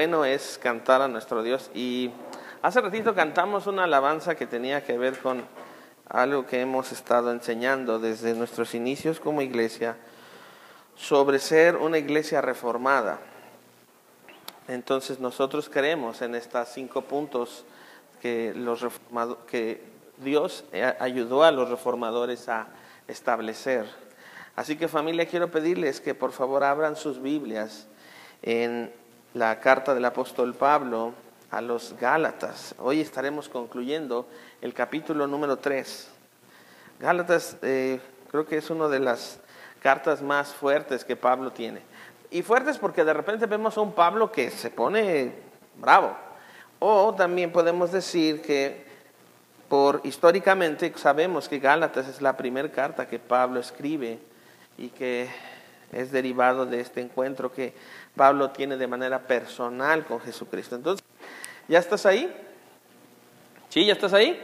Bueno es cantar a nuestro Dios. Y hace ratito cantamos una alabanza que tenía que ver con algo que hemos estado enseñando desde nuestros inicios como iglesia sobre ser una iglesia reformada. Entonces nosotros creemos en estos cinco puntos que, los que Dios ayudó a los reformadores a establecer. Así que familia, quiero pedirles que por favor abran sus Biblias en la carta del apóstol Pablo a los Gálatas. Hoy estaremos concluyendo el capítulo número 3. Gálatas eh, creo que es una de las cartas más fuertes que Pablo tiene. Y fuertes porque de repente vemos a un Pablo que se pone bravo. O también podemos decir que por históricamente sabemos que Gálatas es la primera carta que Pablo escribe y que es derivado de este encuentro que Pablo tiene de manera personal con Jesucristo. Entonces, ¿ya estás ahí? ¿Sí? ¿Ya estás ahí?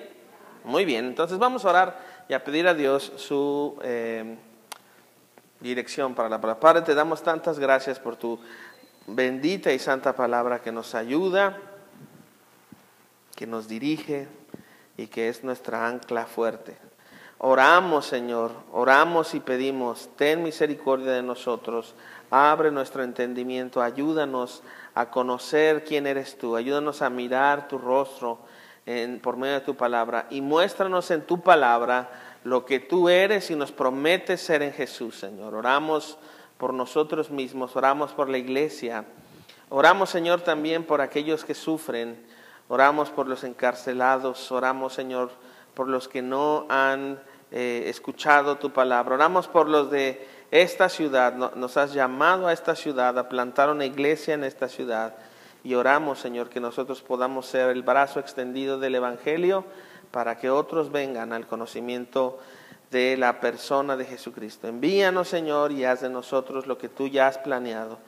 Muy bien, entonces vamos a orar y a pedir a Dios su eh, dirección para la palabra. Padre, te damos tantas gracias por tu bendita y santa palabra que nos ayuda, que nos dirige y que es nuestra ancla fuerte. Oramos, Señor, oramos y pedimos, ten misericordia de nosotros, abre nuestro entendimiento, ayúdanos a conocer quién eres tú, ayúdanos a mirar tu rostro en, por medio de tu palabra y muéstranos en tu palabra lo que tú eres y nos prometes ser en Jesús, Señor. Oramos por nosotros mismos, oramos por la iglesia, oramos, Señor, también por aquellos que sufren, oramos por los encarcelados, oramos, Señor, por los que no han eh, escuchado tu palabra. Oramos por los de esta ciudad. Nos has llamado a esta ciudad, a plantar una iglesia en esta ciudad. Y oramos, Señor, que nosotros podamos ser el brazo extendido del Evangelio para que otros vengan al conocimiento de la persona de Jesucristo. Envíanos, Señor, y haz de nosotros lo que tú ya has planeado.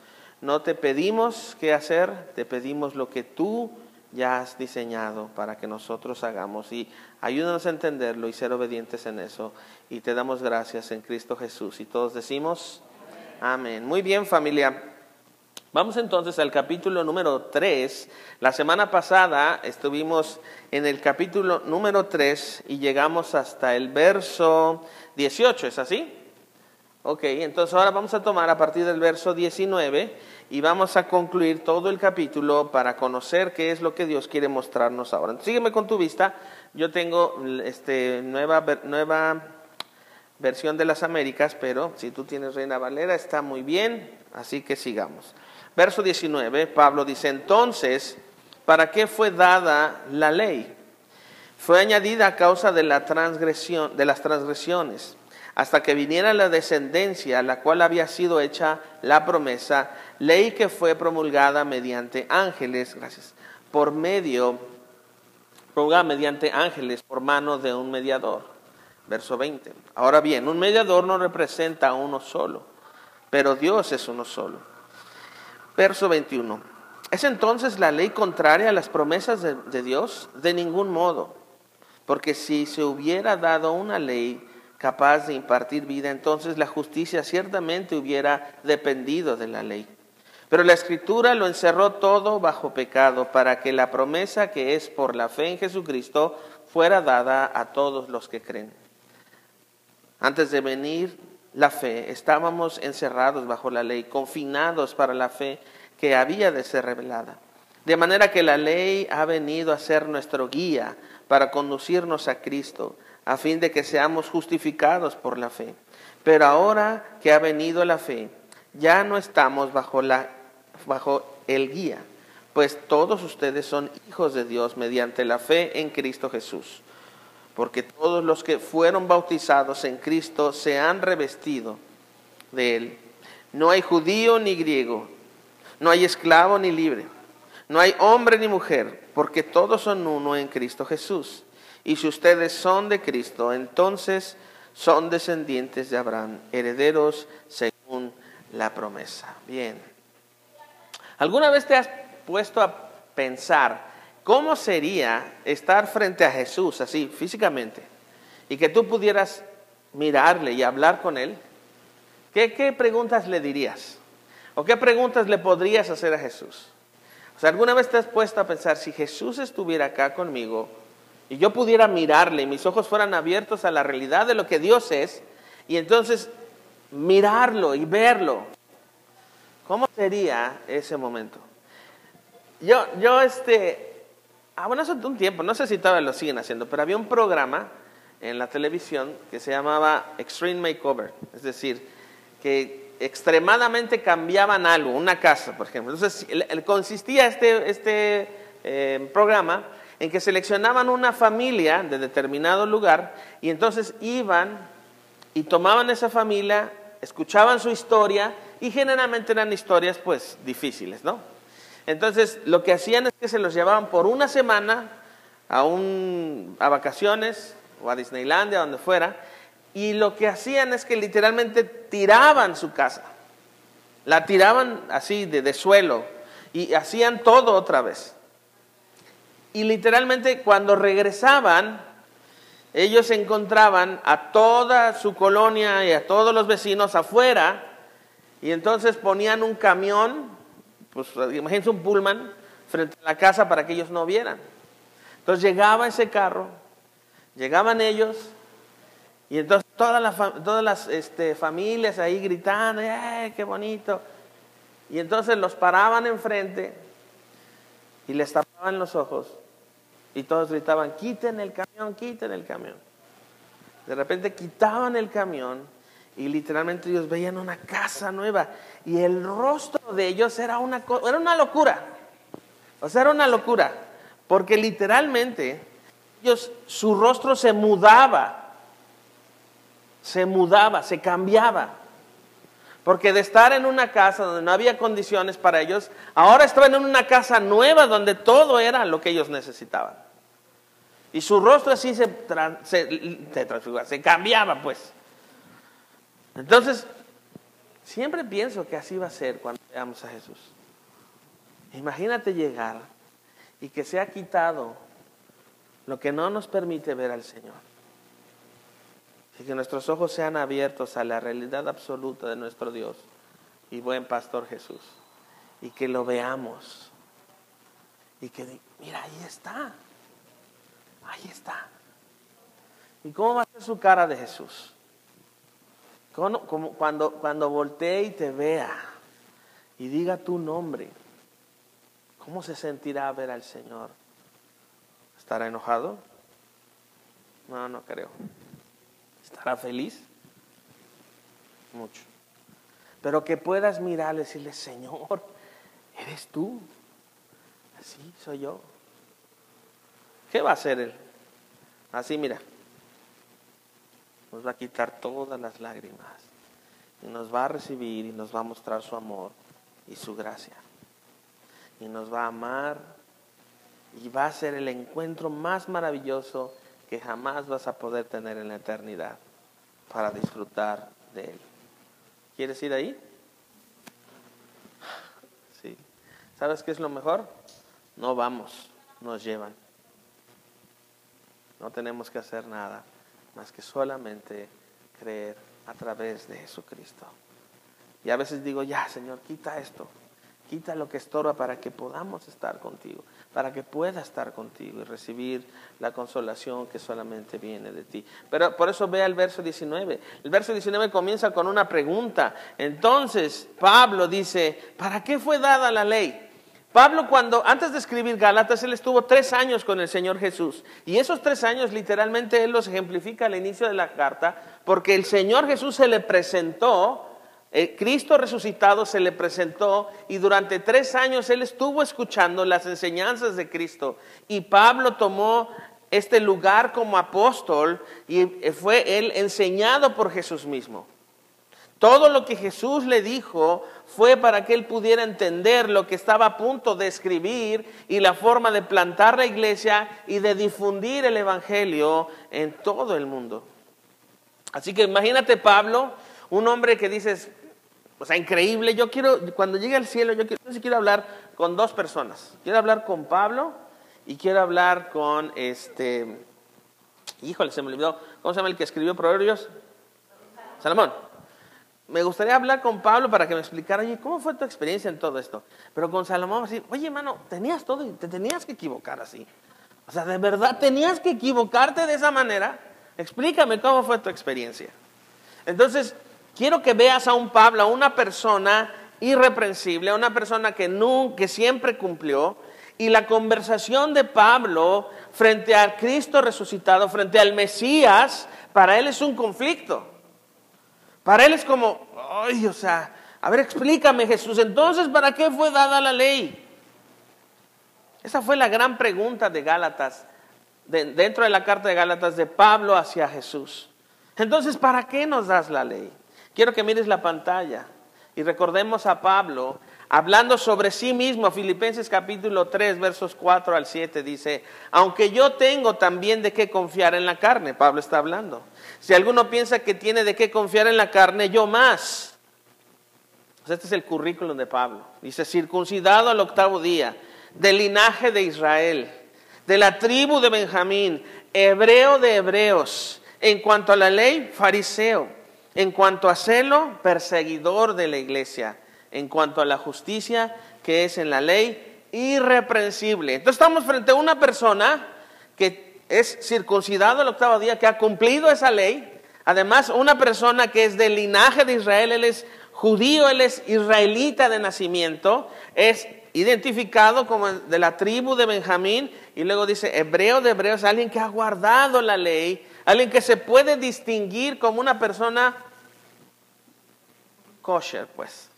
No te pedimos qué hacer, te pedimos lo que tú ya has diseñado para que nosotros hagamos. Y ayúdanos a entenderlo y ser obedientes en eso. Y te damos gracias en Cristo Jesús. Y todos decimos, amén. Muy bien familia. Vamos entonces al capítulo número 3. La semana pasada estuvimos en el capítulo número 3 y llegamos hasta el verso 18, ¿es así? Ok, entonces ahora vamos a tomar a partir del verso 19 y vamos a concluir todo el capítulo para conocer qué es lo que Dios quiere mostrarnos ahora. sígueme con tu vista. Yo tengo este, nueva, nueva versión de las Américas, pero si tú tienes Reina Valera está muy bien, así que sigamos. Verso 19, Pablo dice, entonces, ¿para qué fue dada la ley? Fue añadida a causa de la transgresión, de las transgresiones hasta que viniera la descendencia a la cual había sido hecha la promesa, ley que fue promulgada mediante ángeles, gracias, por medio, promulgada mediante ángeles por mano de un mediador. Verso 20. Ahora bien, un mediador no representa a uno solo, pero Dios es uno solo. Verso 21. ¿Es entonces la ley contraria a las promesas de, de Dios? De ningún modo, porque si se hubiera dado una ley, capaz de impartir vida, entonces la justicia ciertamente hubiera dependido de la ley. Pero la escritura lo encerró todo bajo pecado para que la promesa que es por la fe en Jesucristo fuera dada a todos los que creen. Antes de venir la fe, estábamos encerrados bajo la ley, confinados para la fe que había de ser revelada. De manera que la ley ha venido a ser nuestro guía para conducirnos a Cristo a fin de que seamos justificados por la fe. Pero ahora que ha venido la fe, ya no estamos bajo, la, bajo el guía, pues todos ustedes son hijos de Dios mediante la fe en Cristo Jesús. Porque todos los que fueron bautizados en Cristo se han revestido de Él. No hay judío ni griego, no hay esclavo ni libre, no hay hombre ni mujer, porque todos son uno en Cristo Jesús. Y si ustedes son de Cristo, entonces son descendientes de Abraham, herederos según la promesa. Bien. ¿Alguna vez te has puesto a pensar cómo sería estar frente a Jesús así, físicamente, y que tú pudieras mirarle y hablar con él? ¿Qué, preguntas le dirías? ¿O qué preguntas le podrías hacer a Jesús? O sea, ¿alguna vez te has puesto a pensar, si Jesús estuviera acá conmigo y yo pudiera mirarle y mis ojos fueran abiertos a la realidad de lo que Dios es, y entonces mirarlo y verlo, ¿cómo sería ese momento? Yo, yo este, ah, bueno, hace un tiempo, no sé si todavía lo siguen haciendo, pero había un programa en la televisión que se llamaba Extreme Makeover, es decir, que extremadamente cambiaban algo, una casa, por ejemplo. Entonces, consistía este, este eh, programa en que seleccionaban una familia de determinado lugar y entonces iban y tomaban esa familia, escuchaban su historia y generalmente eran historias pues difíciles, ¿no? Entonces, lo que hacían es que se los llevaban por una semana a, un, a vacaciones o a Disneylandia, donde fuera, y lo que hacían es que literalmente tiraban su casa, la tiraban así de, de suelo y hacían todo otra vez. Y literalmente cuando regresaban, ellos encontraban a toda su colonia y a todos los vecinos afuera y entonces ponían un camión, pues imagínense un pullman, frente a la casa para que ellos no vieran. Entonces llegaba ese carro, llegaban ellos y entonces todas las, todas las este, familias ahí gritando, ¡eh, qué bonito! Y entonces los paraban enfrente y les tapaban los ojos y todos gritaban, quiten el camión, quiten el camión. De repente quitaban el camión y literalmente ellos veían una casa nueva y el rostro de ellos era una, era una locura. O sea, era una locura. Porque literalmente ellos, su rostro se mudaba, se mudaba, se cambiaba. Porque de estar en una casa donde no había condiciones para ellos, ahora estaban en una casa nueva donde todo era lo que ellos necesitaban. Y su rostro así se, se, se cambiaba pues. Entonces, siempre pienso que así va a ser cuando veamos a Jesús. Imagínate llegar y que se ha quitado lo que no nos permite ver al Señor. Y que nuestros ojos sean abiertos a la realidad absoluta de nuestro Dios y buen pastor Jesús. Y que lo veamos. Y que, mira, ahí está. Ahí está. ¿Y cómo va a ser su cara de Jesús? cuando, cuando voltee y te vea y diga tu nombre, ¿cómo se sentirá ver al Señor? ¿Estará enojado? No, no creo. ¿Estará feliz? Mucho. Pero que puedas mirarle y decirle, Señor, ¿eres tú? Así soy yo. ¿Qué va a hacer Él? Así, mira. Nos va a quitar todas las lágrimas. Y nos va a recibir y nos va a mostrar su amor y su gracia. Y nos va a amar. Y va a ser el encuentro más maravilloso que jamás vas a poder tener en la eternidad para disfrutar de Él. ¿Quieres ir ahí? Sí. ¿Sabes qué es lo mejor? No vamos, nos llevan. No tenemos que hacer nada más que solamente creer a través de Jesucristo. Y a veces digo, ya Señor, quita esto, quita lo que estorba para que podamos estar contigo, para que pueda estar contigo y recibir la consolación que solamente viene de ti. Pero por eso vea el verso 19. El verso 19 comienza con una pregunta. Entonces Pablo dice, ¿para qué fue dada la ley? Pablo cuando, antes de escribir Gálatas, él estuvo tres años con el Señor Jesús. Y esos tres años literalmente él los ejemplifica al inicio de la carta, porque el Señor Jesús se le presentó, el Cristo resucitado se le presentó y durante tres años él estuvo escuchando las enseñanzas de Cristo. Y Pablo tomó este lugar como apóstol y fue él enseñado por Jesús mismo. Todo lo que Jesús le dijo fue para que él pudiera entender lo que estaba a punto de escribir y la forma de plantar la iglesia y de difundir el Evangelio en todo el mundo. Así que imagínate Pablo, un hombre que dices, o sea, increíble, yo quiero, cuando llegue al cielo, yo quiero, quiero hablar con dos personas. Quiero hablar con Pablo y quiero hablar con este, híjole, se me olvidó, ¿cómo se llama el que escribió Proverbios? Salomón. Me gustaría hablar con Pablo para que me explicara, oye, ¿cómo fue tu experiencia en todo esto? Pero con Salomón, así, oye, hermano, tenías todo y te tenías que equivocar así. O sea, ¿de verdad tenías que equivocarte de esa manera? Explícame cómo fue tu experiencia. Entonces, quiero que veas a un Pablo, a una persona irreprensible, a una persona que, nunca, que siempre cumplió, y la conversación de Pablo frente a Cristo resucitado, frente al Mesías, para él es un conflicto. Para él es como, ay, o sea, a ver, explícame Jesús, entonces, ¿para qué fue dada la ley? Esa fue la gran pregunta de Gálatas, dentro de la carta de Gálatas de Pablo hacia Jesús. Entonces, ¿para qué nos das la ley? Quiero que mires la pantalla y recordemos a Pablo hablando sobre sí mismo, Filipenses capítulo 3, versos 4 al 7, dice, aunque yo tengo también de qué confiar en la carne, Pablo está hablando. Si alguno piensa que tiene de qué confiar en la carne, yo más. Este es el currículum de Pablo. Dice, circuncidado al octavo día, del linaje de Israel, de la tribu de Benjamín, hebreo de hebreos, en cuanto a la ley, fariseo, en cuanto a celo, perseguidor de la iglesia en cuanto a la justicia que es en la ley irreprensible. Entonces estamos frente a una persona que es circuncidado el octavo día, que ha cumplido esa ley. Además, una persona que es del linaje de Israel, él es judío, él es israelita de nacimiento, es identificado como de la tribu de Benjamín y luego dice hebreo de hebreos, alguien que ha guardado la ley, alguien que se puede distinguir como una persona kosher, pues.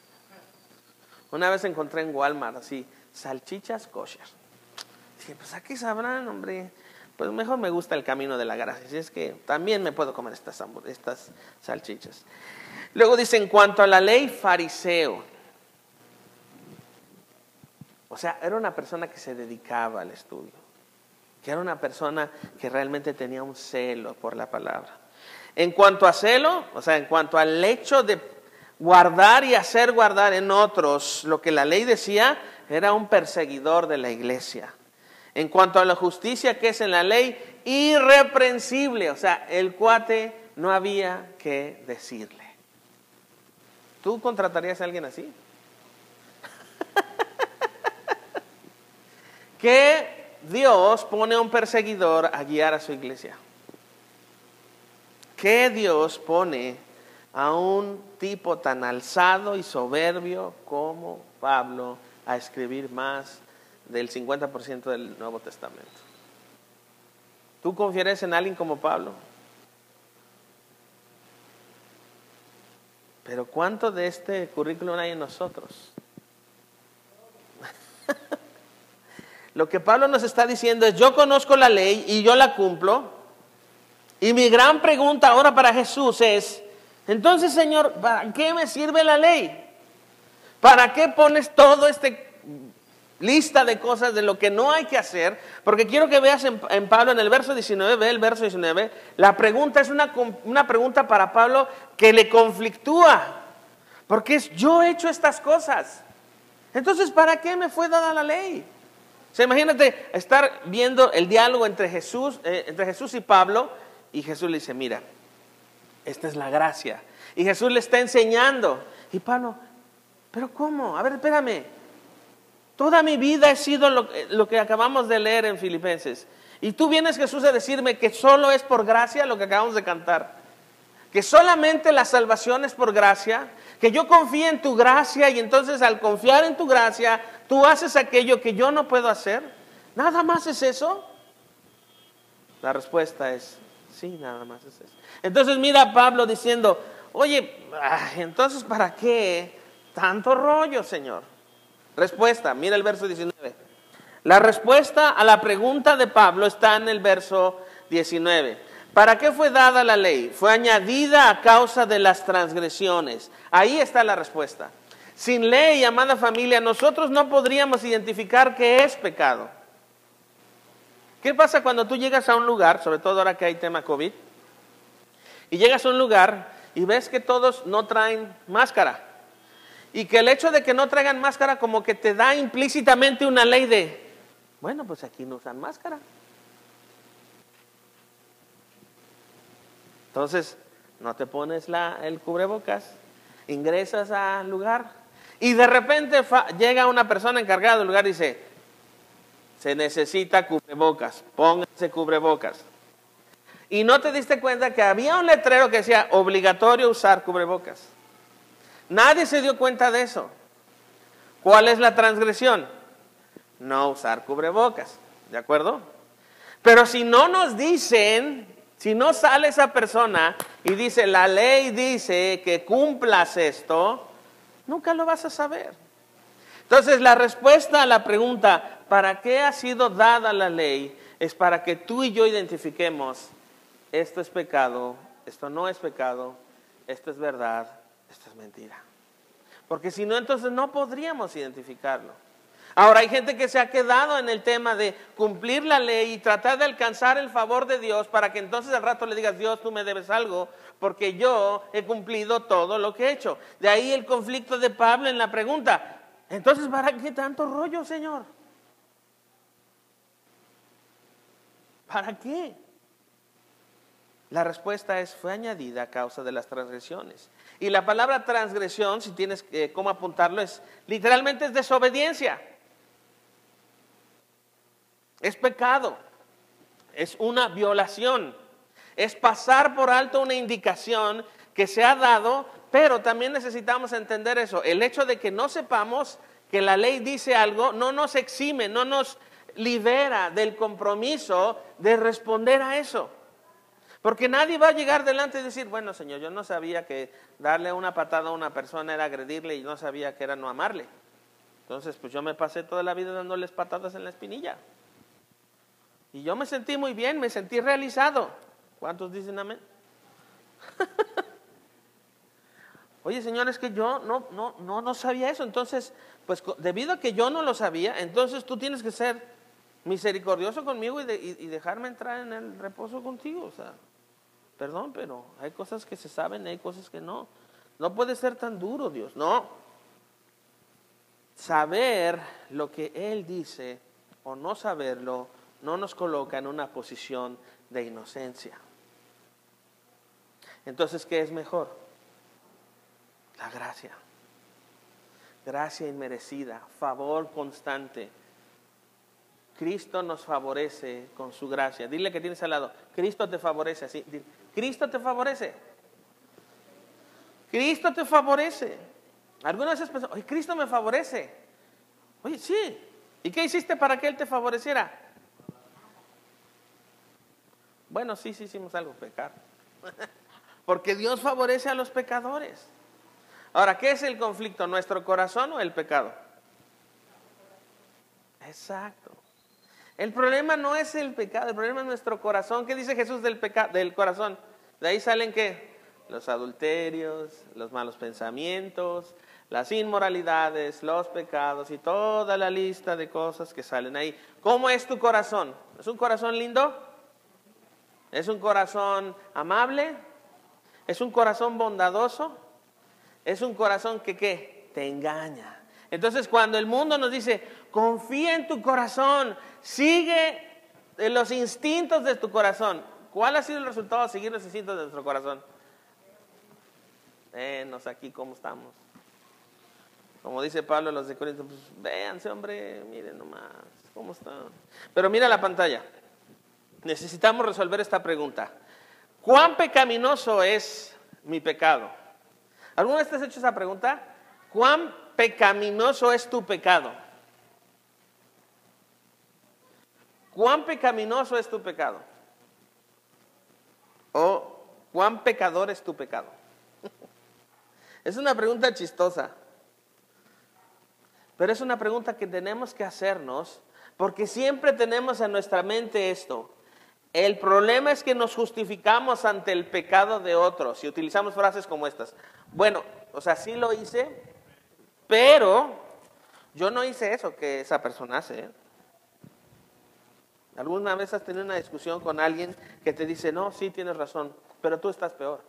Una vez encontré en Walmart así, salchichas kosher. Dije, pues aquí sabrán, hombre. Pues mejor me gusta el camino de la gracia. Así es que también me puedo comer estas, estas salchichas. Luego dice, en cuanto a la ley, fariseo. O sea, era una persona que se dedicaba al estudio. Que era una persona que realmente tenía un celo por la palabra. En cuanto a celo, o sea, en cuanto al hecho de guardar y hacer guardar en otros lo que la ley decía, era un perseguidor de la iglesia. En cuanto a la justicia que es en la ley, irreprensible, o sea, el cuate no había que decirle. ¿Tú contratarías a alguien así? que Dios pone a un perseguidor a guiar a su iglesia. Que Dios pone a un tipo tan alzado y soberbio como Pablo a escribir más del 50% del Nuevo Testamento. ¿Tú confiarías en alguien como Pablo? Pero ¿cuánto de este currículum hay en nosotros? Lo que Pablo nos está diciendo es, yo conozco la ley y yo la cumplo. Y mi gran pregunta ahora para Jesús es, entonces, Señor, ¿para qué me sirve la ley? ¿Para qué pones todo este lista de cosas de lo que no hay que hacer? Porque quiero que veas en, Pablo en el verso 19, ve el verso 19, la pregunta es una, una pregunta para Pablo que le conflictúa, porque es yo he hecho estas cosas. Entonces, ¿para qué me fue dada la ley? O imagínate estar viendo el diálogo entre Jesús, eh, entre Jesús y Pablo, y Jesús le dice, mira, esta es la gracia. Y Jesús le está enseñando. Y Pablo, pero ¿cómo? A ver, espérame. Toda mi vida he sido lo, que acabamos de leer en Filipenses. Y tú vienes Jesús a decirme que solo es por gracia lo que acabamos de cantar. Que solamente la salvación es por gracia. Que yo confíe en tu gracia y entonces al confiar en tu gracia, tú haces aquello que yo no puedo hacer. ¿Nada más es eso? La respuesta es sí, nada más es eso. Entonces mira a Pablo diciendo, oye, entonces ¿para qué tanto rollo, Señor? Respuesta, mira el verso 19. La respuesta a la pregunta de Pablo está en el verso 19. ¿Para qué fue dada la ley? Fue añadida a causa de las transgresiones. Ahí está la respuesta. Sin ley, amada familia, nosotros no podríamos identificar qué es pecado. ¿Qué pasa cuando tú llegas a un lugar, sobre todo ahora que hay tema COVID? Y llegas a un lugar y ves que todos no traen máscara. Y que el hecho de que no traigan máscara como que te da implícitamente una ley de, bueno, pues aquí no usan máscara. Entonces, no te pones la, el cubrebocas ingresas al lugar y de repente llega una persona encargada del lugar y dice, se necesita cubrebocas, pónganse cubrebocas. Y no te diste cuenta que había un letrero que decía obligatorio usar cubrebocas. Nadie se dio cuenta de eso. ¿Cuál es la transgresión? No usar cubrebocas, ¿de acuerdo? Pero si no nos dicen, si no sale esa persona y dice, la ley dice que cumplas esto, nunca lo vas a saber. Entonces la respuesta a la pregunta, ¿para qué ha sido dada la ley? Es para que tú y yo identifiquemos, esto es pecado, esto no es pecado, esto es verdad, esto es mentira. Porque si no, entonces no podríamos identificarlo. Ahora hay gente que se ha quedado en el tema de cumplir la ley y tratar de alcanzar el favor de Dios para que entonces al rato le digas, Dios, tú me debes algo, porque yo he cumplido todo lo que he hecho. De ahí el conflicto de Pablo en la pregunta, entonces, ¿para qué tanto rollo, Señor? ¿Para qué? La respuesta es, fue añadida a causa de las transgresiones. Y la palabra transgresión, si tienes eh, cómo apuntarlo, es literalmente es desobediencia. Es pecado. Es una violación. Es pasar por alto una indicación que se ha dado, pero también necesitamos entender eso. El hecho de que no sepamos que la ley dice algo no nos exime, no nos libera del compromiso de responder a eso. Porque nadie va a llegar delante y decir, bueno, Señor, yo no sabía que darle una patada a una persona era agredirle y no sabía que era no amarle. Entonces, pues yo me pasé toda la vida dándoles patadas en la espinilla. Y yo me sentí muy bien, me sentí realizado. ¿Cuántos dicen amén? Oye, Señor, es que yo no, no, no, no sabía eso. Entonces, pues debido a que yo no lo sabía, entonces tú tienes que ser misericordioso conmigo y, dejarme entrar en el reposo contigo. O sea, Perdón, pero hay cosas que se saben y hay cosas que no. No puede ser tan duro, Dios. No. Saber lo que Él dice o no saberlo no nos coloca en una posición de inocencia. Entonces, ¿qué es mejor? La gracia. Gracia inmerecida, favor constante. Cristo nos favorece con su gracia. Dile que tienes al lado, Cristo te favorece así. Cristo te favorece. Cristo te favorece. Algunas veces pensamos, oye, Cristo me favorece. Oye, sí. ¿Y qué hiciste para que Él te favoreciera? Bueno, sí, sí hicimos algo, pecar. Porque Dios favorece a los pecadores. Ahora, ¿qué es el conflicto? ¿Nuestro corazón o el pecado? Exacto. El problema no es el pecado, el problema es nuestro corazón. ¿Qué dice Jesús del, del corazón? De ahí salen qué? Los adulterios, los malos pensamientos, las inmoralidades, los pecados y toda la lista de cosas que salen ahí. ¿Cómo es tu corazón? ¿Es un corazón lindo? ¿Es un corazón amable? ¿Es un corazón bondadoso? ¿Es un corazón que qué? Te engaña. Entonces cuando el mundo nos dice, confía en tu corazón, sigue los instintos de tu corazón. ¿Cuál ha sido el resultado de seguir los instintos de nuestro corazón? Venos aquí cómo estamos. Como dice Pablo a los de Corinto, pues véanse hombre, miren nomás, cómo están. Pero mira la pantalla. Necesitamos resolver esta pregunta. ¿Cuán pecaminoso es mi pecado? ¿Alguna vez te has hecho esa pregunta? ¿Cuán pecaminoso es tu pecado? ¿Cuán pecaminoso es tu pecado? ¿O cuán pecador es tu pecado? es una pregunta chistosa, pero es una pregunta que tenemos que hacernos porque siempre tenemos en nuestra mente esto. El problema es que nos justificamos ante el pecado de otros y utilizamos frases como estas. Bueno, o sea, sí lo hice, pero yo no hice eso que esa persona hace. ¿eh? ¿Alguna vez has tenido una discusión con alguien que te dice, no, sí tienes razón, pero tú estás peor?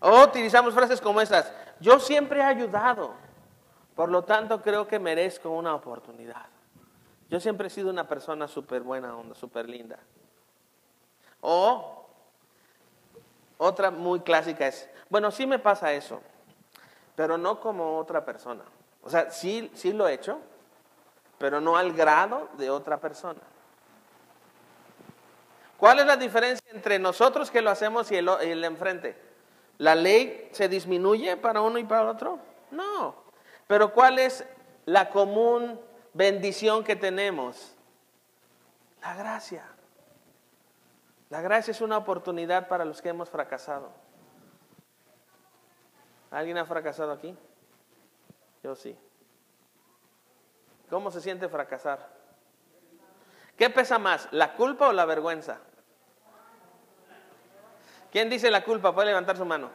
O utilizamos frases como estas, yo siempre he ayudado, por lo tanto creo que merezco una oportunidad. Yo siempre he sido una persona súper buena onda, súper linda. O Otra muy clásica es, bueno, sí me pasa eso, pero no como otra persona. O sea, sí, sí lo he hecho, pero no al grado de otra persona. ¿Cuál es la diferencia entre nosotros que lo hacemos y el, el enfrente? ¿La ley se disminuye para uno y para otro? No. Pero ¿cuál es la común bendición que tenemos? La gracia. La gracia es una oportunidad para los que hemos fracasado. ¿Alguien ha fracasado aquí? Yo sí. ¿Cómo se siente fracasar? ¿Qué pesa más, la culpa o la vergüenza? ¿Quién dice la culpa? Puede levantar su mano.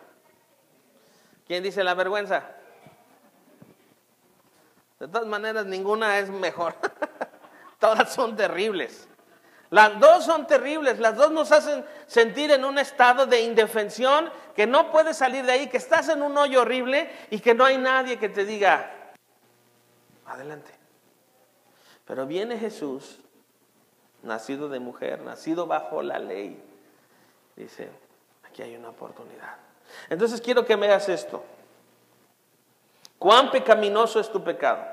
¿Quién dice la vergüenza? De todas maneras, ninguna es mejor. Todas son terribles. Las dos son terribles, las dos nos hacen sentir en un estado de indefensión, que no puedes salir de ahí, que estás en un hoyo horrible y que no hay nadie que te diga, adelante. Pero viene Jesús, nacido de mujer, nacido bajo la ley. Dice, aquí hay una oportunidad. Entonces quiero que me hagas esto. ¿Cuán pecaminoso es tu pecado?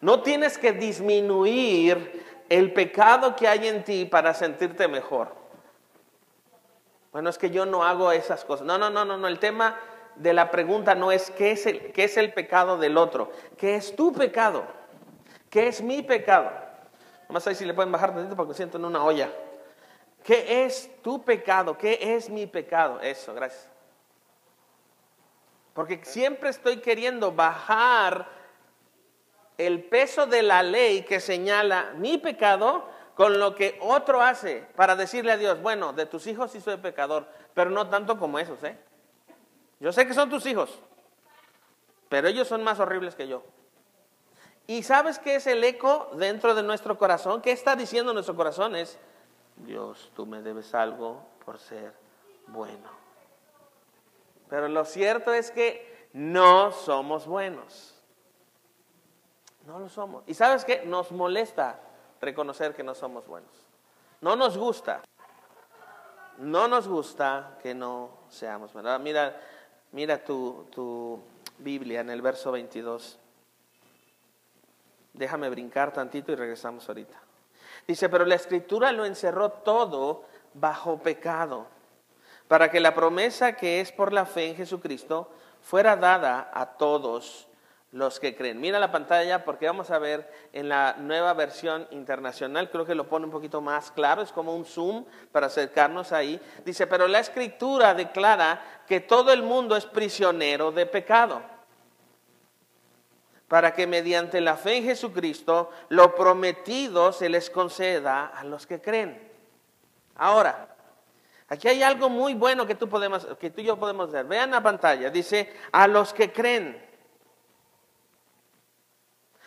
No tienes que disminuir el pecado que hay en ti para sentirte mejor. Bueno, es que yo no hago esas cosas. No, no, no, no, no. El tema de la pregunta no es qué es el, qué es el pecado del otro, qué es tu pecado, qué es mi pecado. Nomás ahí si le pueden bajar tantito porque siento en una olla. ¿Qué es tu pecado? ¿Qué es mi pecado? Eso, gracias. Porque siempre estoy queriendo bajar el peso de la ley que señala mi pecado con lo que otro hace para decirle a Dios, bueno, de tus hijos sí soy pecador, pero no tanto como esos, ¿eh? Yo sé que son tus hijos, pero ellos son más horribles que yo. ¿Y sabes qué es el eco dentro de nuestro corazón? ¿Qué está diciendo nuestro corazón? Es, Dios, tú me debes algo por ser bueno. Pero lo cierto es que no somos buenos. No lo somos. ¿Y sabes qué? Nos molesta reconocer que no somos buenos. No nos gusta. No nos gusta que no seamos buenos. Mira, mira tu, tu Biblia en el verso 22. Déjame brincar tantito y regresamos ahorita. Dice, pero la escritura lo encerró todo bajo pecado, para que la promesa que es por la fe en Jesucristo fuera dada a todos los que creen. Mira la pantalla porque vamos a ver en la nueva versión internacional, creo que lo pone un poquito más claro, es como un zoom para acercarnos ahí. Dice, pero la escritura declara que todo el mundo es prisionero de pecado, para que mediante la fe en Jesucristo lo prometido se les conceda a los que creen. Ahora, aquí hay algo muy bueno que tú, podemos, que tú y yo podemos ver. Vean la pantalla, dice, a los que creen.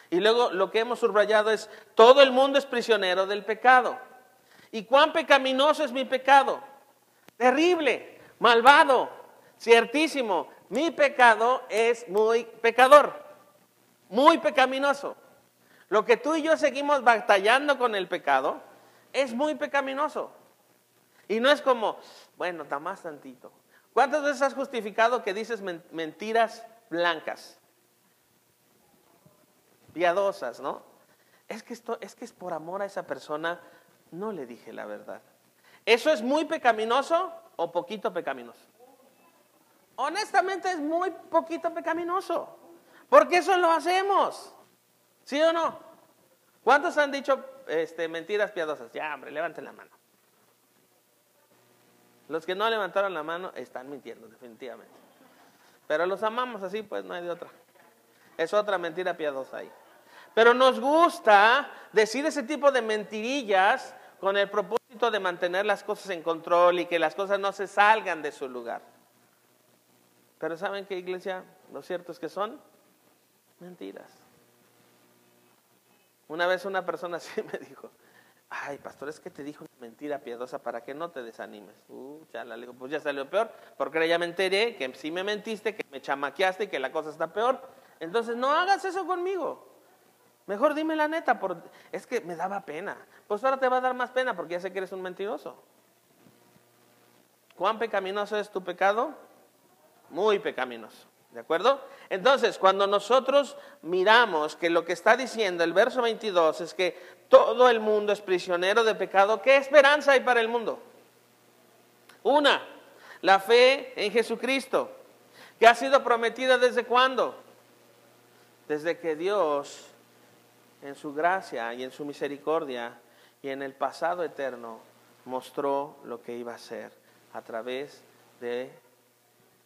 Y luego lo que hemos subrayado es, todo el mundo es prisionero del pecado. ¿Y cuán pecaminoso es mi pecado? Terrible, malvado, ciertísimo. Mi pecado es muy pecador, muy pecaminoso. Lo que tú y yo seguimos batallando con el pecado es muy pecaminoso. Y no es como, bueno, está más tantito. ¿Cuántas veces has justificado que dices mentiras blancas? piadosas, ¿no? Es que, esto, es que es por amor a esa persona, no le dije la verdad. ¿Eso es muy pecaminoso o poquito pecaminoso? Honestamente es muy poquito pecaminoso, porque eso lo hacemos, ¿sí o no? ¿Cuántos han dicho este, mentiras piadosas? Ya, hombre, levanten la mano. Los que no levantaron la mano están mintiendo, definitivamente. Pero los amamos así, pues no hay de otra. Es otra mentira piadosa ahí. Pero nos gusta decir ese tipo de mentirillas con el propósito de mantener las cosas en control y que las cosas no se salgan de su lugar. Pero ¿saben qué, iglesia? Lo cierto es que son mentiras. Una vez una persona así me dijo, ay, pastor, es que te dijo una mentira piadosa para que no te desanimes. Uh, ya la digo, pues ya salió peor, porque ya me enteré que sí me mentiste, que me chamaqueaste y que la cosa está peor. Entonces no hagas eso conmigo. Mejor dime la neta, por... es que me daba pena. Pues ahora te va a dar más pena porque ya sé que eres un mentiroso. ¿Cuán pecaminoso es tu pecado? Muy pecaminoso. ¿De acuerdo? Entonces, cuando nosotros miramos que lo que está diciendo el verso 22 es que todo el mundo es prisionero de pecado, ¿qué esperanza hay para el mundo? Una, la fe en Jesucristo, que ha sido prometida desde cuándo? Desde que Dios, en su gracia y en su misericordia y en el pasado eterno, mostró lo que iba a ser a través de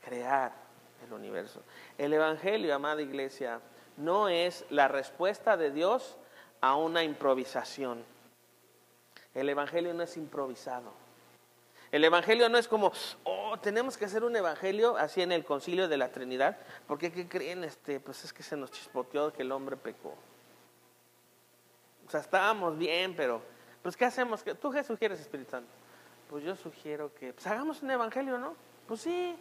crear el universo. El Evangelio, amada iglesia, no es la respuesta de Dios a una improvisación. El Evangelio no es improvisado. El Evangelio no es como, oh, tenemos que hacer un Evangelio así en el concilio de la Trinidad, porque ¿qué creen? Este, pues es que se nos chispoteó que el hombre pecó. O sea, estábamos bien, pero, pues ¿qué hacemos? ¿Tú qué sugieres, Espíritu Santo? Pues yo sugiero que, pues hagamos un Evangelio, ¿no? Pues sí,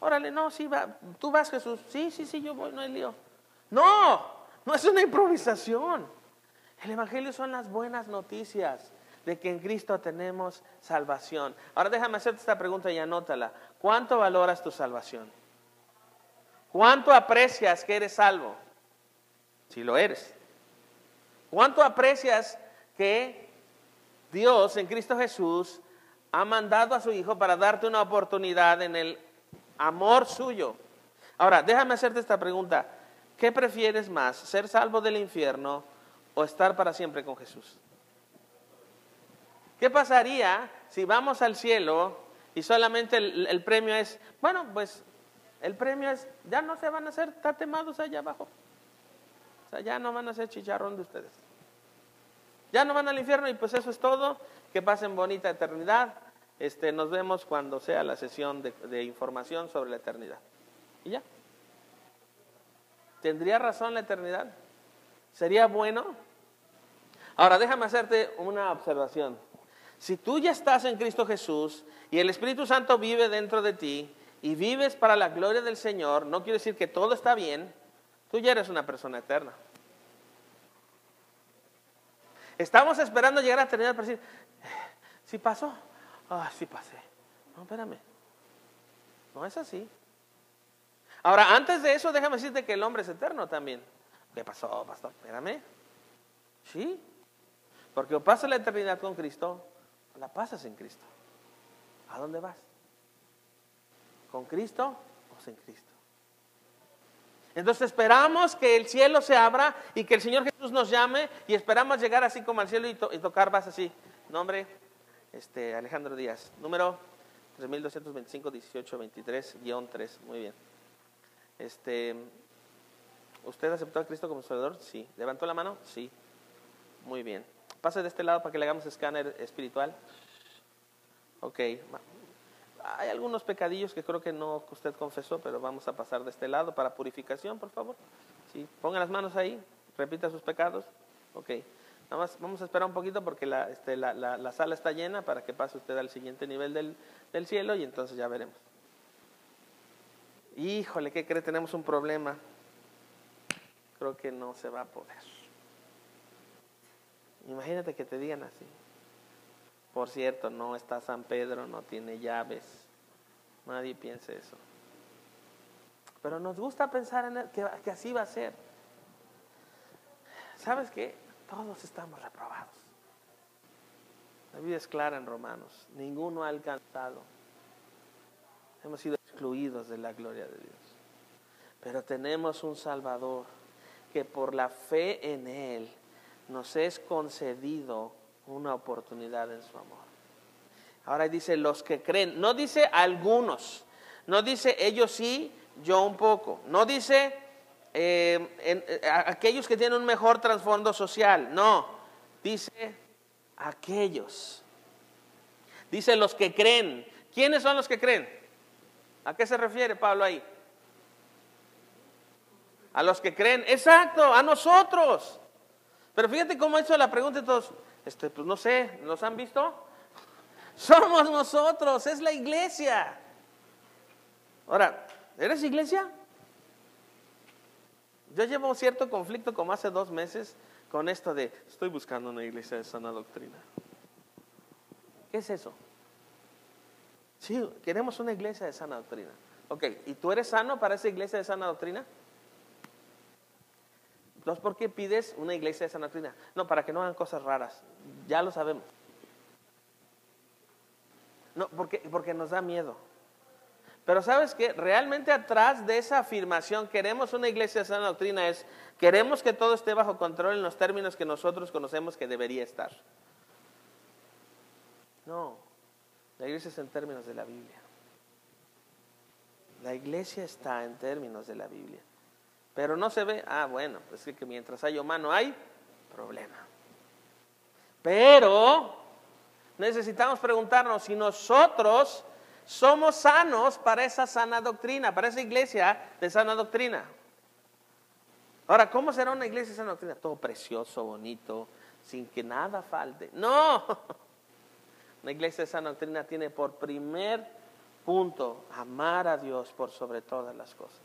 Órale, no, sí, va. tú vas Jesús. Sí, sí, sí, yo voy, no hay lío. No, no es una improvisación. El Evangelio son las buenas noticias de que en Cristo tenemos salvación. Ahora déjame hacerte esta pregunta y anótala. ¿Cuánto valoras tu salvación? ¿Cuánto aprecias que eres salvo? Si lo eres. ¿Cuánto aprecias que Dios en Cristo Jesús ha mandado a su Hijo para darte una oportunidad en el amor suyo. Ahora, déjame hacerte esta pregunta. ¿Qué prefieres más, ser salvo del infierno o estar para siempre con Jesús? ¿Qué pasaría si vamos al cielo y solamente el, premio es, bueno, pues el premio es, ya no se van a hacer tatemados allá abajo. O sea, ya no van a ser chicharrón de ustedes. Ya no van al infierno y pues eso es todo. Que pasen bonita eternidad. Este, nos vemos cuando sea la sesión de, información sobre la eternidad. Y ya. ¿Tendría razón la eternidad? ¿Sería bueno? Ahora déjame hacerte una observación. Si tú ya estás en Cristo Jesús y el Espíritu Santo vive dentro de ti y vives para la gloria del Señor, no quiere decir que todo está bien, tú ya eres una persona eterna. Estamos esperando llegar a la eternidad para decir, si pasó, Ah, sí pasé. No, espérame. No es así. Ahora, antes de eso, déjame decirte que el hombre es eterno también. ¿Qué pasó, pastor? Espérame. Sí. Porque o pasas la eternidad con Cristo, o la pasas en Cristo. ¿A dónde vas? ¿Con Cristo o sin Cristo? Entonces esperamos que el cielo se abra y que el Señor Jesús nos llame y esperamos llegar así como al cielo y, tocar vas así. Nombre, este, Alejandro Díaz, número 3225-1823-3. Muy bien. Este, ¿Usted aceptó a Cristo como Salvador? Sí. ¿Levantó la mano? Sí. Muy bien. Pase de este lado para que le hagamos escáner espiritual. Ok. Hay algunos pecadillos que creo que no usted confesó, pero vamos a pasar de este lado para purificación, por favor. Sí. Ponga las manos ahí. Repita sus pecados. Ok. Vamos a esperar un poquito porque este, la, sala está llena para que pase usted al siguiente nivel del, del cielo y entonces ya veremos. Híjole, ¿qué cree? Tenemos un problema. Creo que no se va a poder. Imagínate que te digan así. Por cierto, no está San Pedro, no tiene llaves. Nadie piense eso. Pero nos gusta pensar en que, que así va a ser. ¿Sabes qué? Todos estamos reprobados. La vida es clara en Romanos. Ninguno ha alcanzado. Hemos sido excluidos de la gloria de Dios. Pero tenemos un Salvador que por la fe en Él nos es concedido una oportunidad en su amor. Ahora dice los que creen, no dice algunos, no dice ellos sí, yo un poco, no dice eh, eh, aquellos que tienen un mejor trasfondo social. No, dice aquellos. Dice los que creen. ¿Quiénes son los que creen? ¿A qué se refiere Pablo ahí? A los que creen. Exacto, a nosotros. Pero fíjate cómo hizo la pregunta todos. Este, pues no sé, ¿nos han visto? Somos nosotros, es la iglesia. Ahora, ¿eres iglesia? Yo llevo cierto conflicto como hace dos meses con esto de estoy buscando una iglesia de sana doctrina. ¿Qué es eso? Sí, queremos una iglesia de sana doctrina. Ok, ¿y tú eres sano para esa iglesia de sana doctrina? Entonces, ¿por qué pides una iglesia de sana doctrina? No, para que no hagan cosas raras. Ya lo sabemos. No, porque, porque nos da miedo. Pero sabes que realmente atrás de esa afirmación, queremos una iglesia sana doctrina, es queremos que todo esté bajo control en los términos que nosotros conocemos que debería estar. No, la iglesia es en términos de la Biblia. La iglesia está en términos de la Biblia. Pero no se ve, ah, bueno, pues que mientras hay humano hay problema. Pero necesitamos preguntarnos si nosotros somos sanos para esa sana doctrina, para esa iglesia de sana doctrina. Ahora, ¿cómo será una iglesia de sana doctrina? Todo precioso, bonito, sin que nada falte. No, una iglesia de sana doctrina tiene por primer punto amar a Dios por sobre todas las cosas.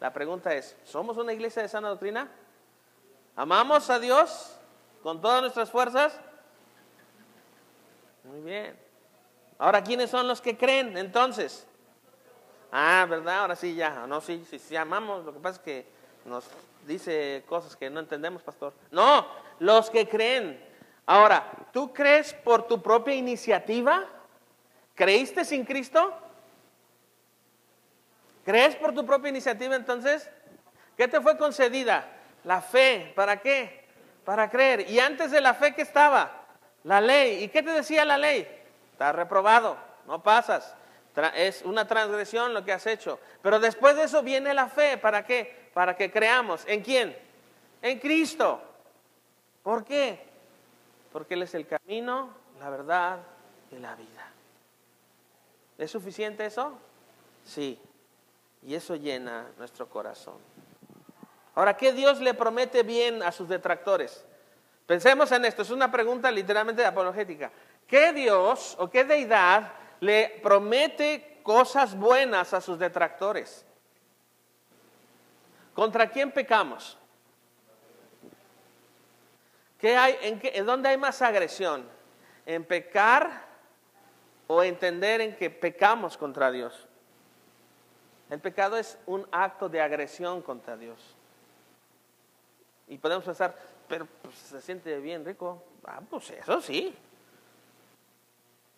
La pregunta es, ¿somos una iglesia de sana doctrina? ¿Amamos a Dios con todas nuestras fuerzas? Muy bien. Ahora, ¿quiénes son los que creen entonces? Ah, ¿verdad? Ahora sí, ya. No, sí, sí, sí, amamos. Lo que pasa es que nos dice cosas que no entendemos, pastor. No, los que creen. Ahora, ¿tú crees por tu propia iniciativa? ¿Creíste sin Cristo? ¿Crees por tu propia iniciativa entonces? ¿Qué te fue concedida? La fe. ¿Para qué? Para creer. ¿Y antes de la fe qué estaba? La ley. ¿Y qué te decía la ley? Estás reprobado, no pasas. Es una transgresión lo que has hecho. Pero después de eso viene la fe. ¿Para qué? Para que creamos. ¿En quién? En Cristo. ¿Por qué? Porque Él es el camino, la verdad y la vida. ¿Es suficiente eso? Sí. Y eso llena nuestro corazón. Ahora, ¿qué Dios le promete bien a sus detractores? Pensemos en esto, es una pregunta literalmente apologética. ¿Qué Dios o qué deidad le promete cosas buenas a sus detractores? ¿Contra quién pecamos? ¿Qué hay, en, qué, ¿En dónde hay más agresión? ¿En pecar o entender en que pecamos contra Dios? El pecado es un acto de agresión contra Dios. Y podemos pensar, pero pues, se siente bien rico. Ah, pues eso sí.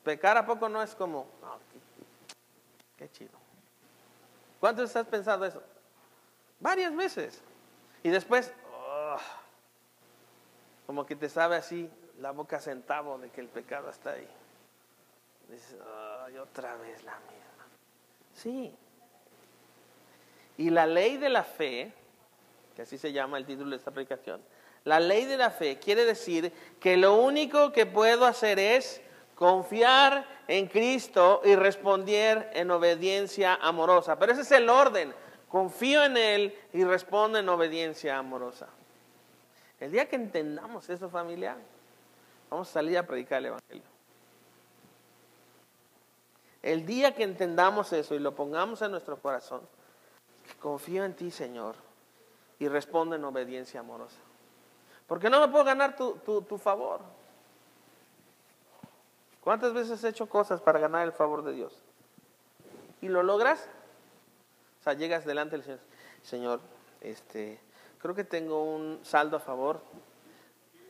Pecar a poco no es como, qué, chido. ¿Cuántas has pensado eso? Varias veces. Y después, oh, como que te sabe así la boca centavo de que el pecado está ahí. Dices, otra vez la misma. Sí. Y la ley de la fe, que así se llama el título de esta aplicación, la ley de la fe quiere decir que lo único que puedo hacer es confiar en Cristo y responder en obediencia amorosa. Pero ese es el orden. Confío en Él y respondo en obediencia amorosa. El día que entendamos eso, familia, vamos a salir a predicar el Evangelio. El día que entendamos eso y lo pongamos en nuestro corazón, confío en ti, Señor, y respondo en obediencia amorosa. Porque no me puedo ganar tu, tu favor. ¿Cuántas veces has hecho cosas para ganar el favor de Dios? ¿Y lo logras? O sea, llegas delante del Señor, Señor, este, creo que tengo un saldo a favor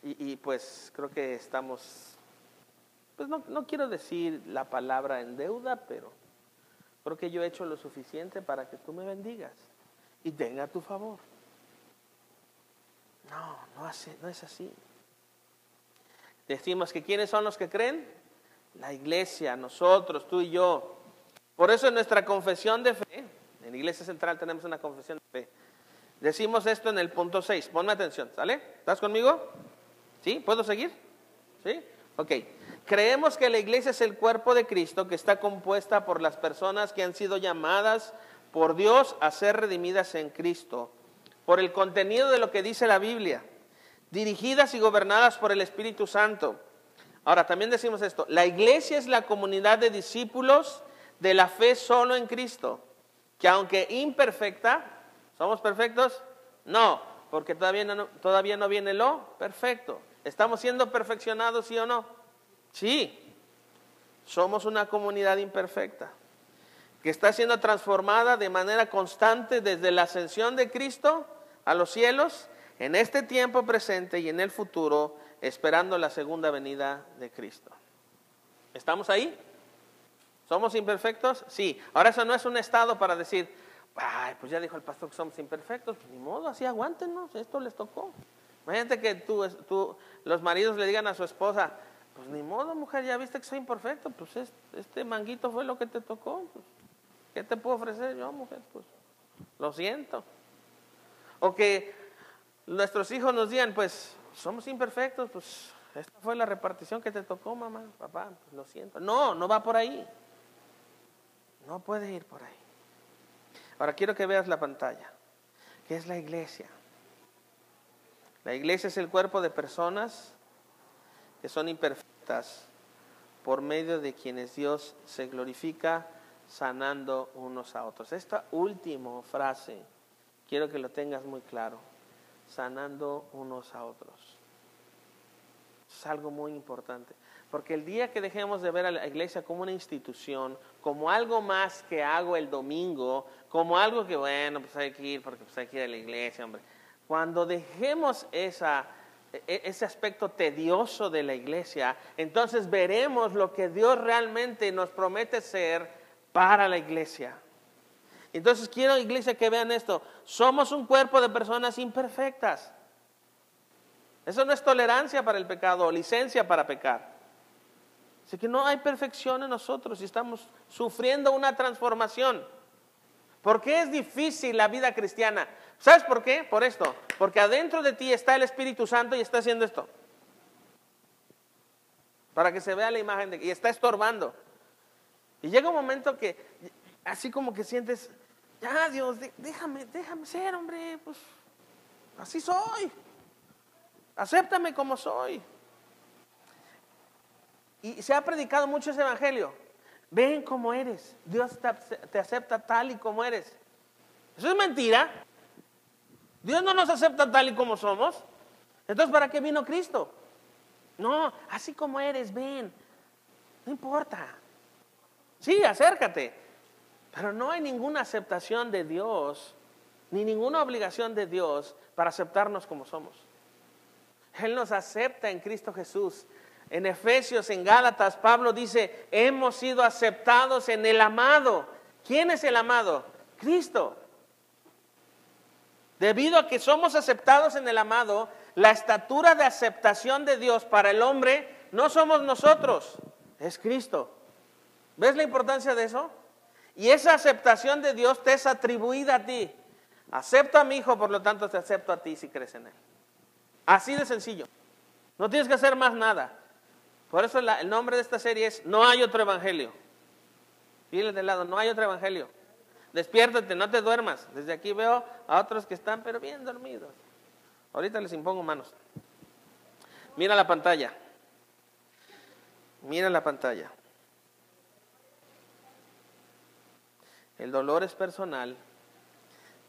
y, pues creo que estamos, pues no, no quiero decir la palabra en deuda, pero creo que yo he hecho lo suficiente para que tú me bendigas y tenga tu favor. No, no es así. Decimos que quiénes son los que creen, la iglesia, nosotros, tú y yo. Por eso en nuestra confesión de fe, en Iglesia Central tenemos una confesión de fe. Decimos esto en el punto 6. Ponme atención, ¿sale? ¿Estás conmigo? ¿Sí? ¿Puedo seguir? ¿Sí? Ok. Creemos que la iglesia es el cuerpo de Cristo que está compuesta por las personas que han sido llamadas por Dios a ser redimidas en Cristo, por el contenido de lo que dice la Biblia, dirigidas y gobernadas por el Espíritu Santo Ahora, también decimos esto, la iglesia es la comunidad de discípulos de la fe solo en Cristo, que aunque imperfecta, ¿somos perfectos? No, porque todavía no, todavía no viene lo perfecto. ¿Estamos siendo perfeccionados, sí o no? Sí. Somos una comunidad imperfecta que está siendo transformada de manera constante desde la ascensión de Cristo a los cielos, en este tiempo presente y en el futuro, esperando la segunda venida de Cristo. ¿Estamos ahí? ¿Somos imperfectos? Sí. Ahora eso no es un estado para decir, ay, pues ya dijo el pastor que somos imperfectos, pues ni modo, así aguántenos, esto les tocó. Imagínate que tú, tú, los maridos le digan a su esposa, pues ni modo, mujer, ya viste que soy imperfecto, pues este manguito fue lo que te tocó. Pues, ¿Qué te puedo ofrecer yo, mujer? Pues lo siento. O que nuestros hijos nos digan, pues somos imperfectos, pues esta fue la repartición que te tocó, mamá, papá, pues lo siento. No, no va por ahí. No puede ir por ahí. Ahora quiero que veas la pantalla. ¿Qué es la iglesia? La iglesia es el cuerpo de personas que son imperfectas por medio de quienes Dios se glorifica sanando unos a otros. Esta última frase, quiero que lo tengas muy claro, sanando unos a otros. Es algo muy importante. Porque el día que dejemos de ver a la iglesia como una institución, como algo más que hago el domingo, como algo que, bueno, pues hay que ir porque pues hay que ir a la iglesia, hombre. Cuando dejemos esa, e, ese aspecto tedioso de la iglesia, entonces veremos lo que Dios realmente nos promete ser para la iglesia. Entonces quiero, iglesia, que vean esto. Somos un cuerpo de personas imperfectas. Eso no es tolerancia para el pecado o licencia para pecar. Así que no hay perfección en nosotros y estamos sufriendo una transformación. ¿Por qué es difícil la vida cristiana? ¿Sabes por qué? Por esto. Porque adentro de ti está el Espíritu Santo y está haciendo esto. Para que se vea la imagen de y está estorbando. Y llega un momento que así como que sientes, ya Dios, déjame, déjame ser, hombre, pues así soy. Acéptame como soy. Y se ha predicado mucho ese evangelio. Ven como eres. Dios te, acepta tal y como eres. Eso es mentira. Dios no nos acepta tal y como somos. Entonces, ¿para qué vino Cristo? No, así como eres, ven. No importa. Sí, acércate. Pero no hay ninguna aceptación de Dios, ni ninguna obligación de Dios para aceptarnos como somos. Él nos acepta en Cristo Jesús en Efesios, en Gálatas, Pablo dice, hemos sido aceptados en el amado. ¿Quién es el amado? Cristo. Debido a que somos aceptados en el amado, la estatura de aceptación de Dios para el hombre no somos nosotros, es Cristo. ¿Ves la importancia de eso? Y esa aceptación de Dios te es atribuida a ti. Acepto a mi hijo, por lo tanto te acepto a ti si crees en él. Así de sencillo. No tienes que hacer más nada. Por eso el nombre de esta serie es No hay otro evangelio. Dile de lado, no hay otro evangelio. Despiértate, no te duermas. Desde aquí veo a otros que están, pero bien dormidos. Ahorita les impongo manos. Mira la pantalla. Mira la pantalla. El dolor es personal,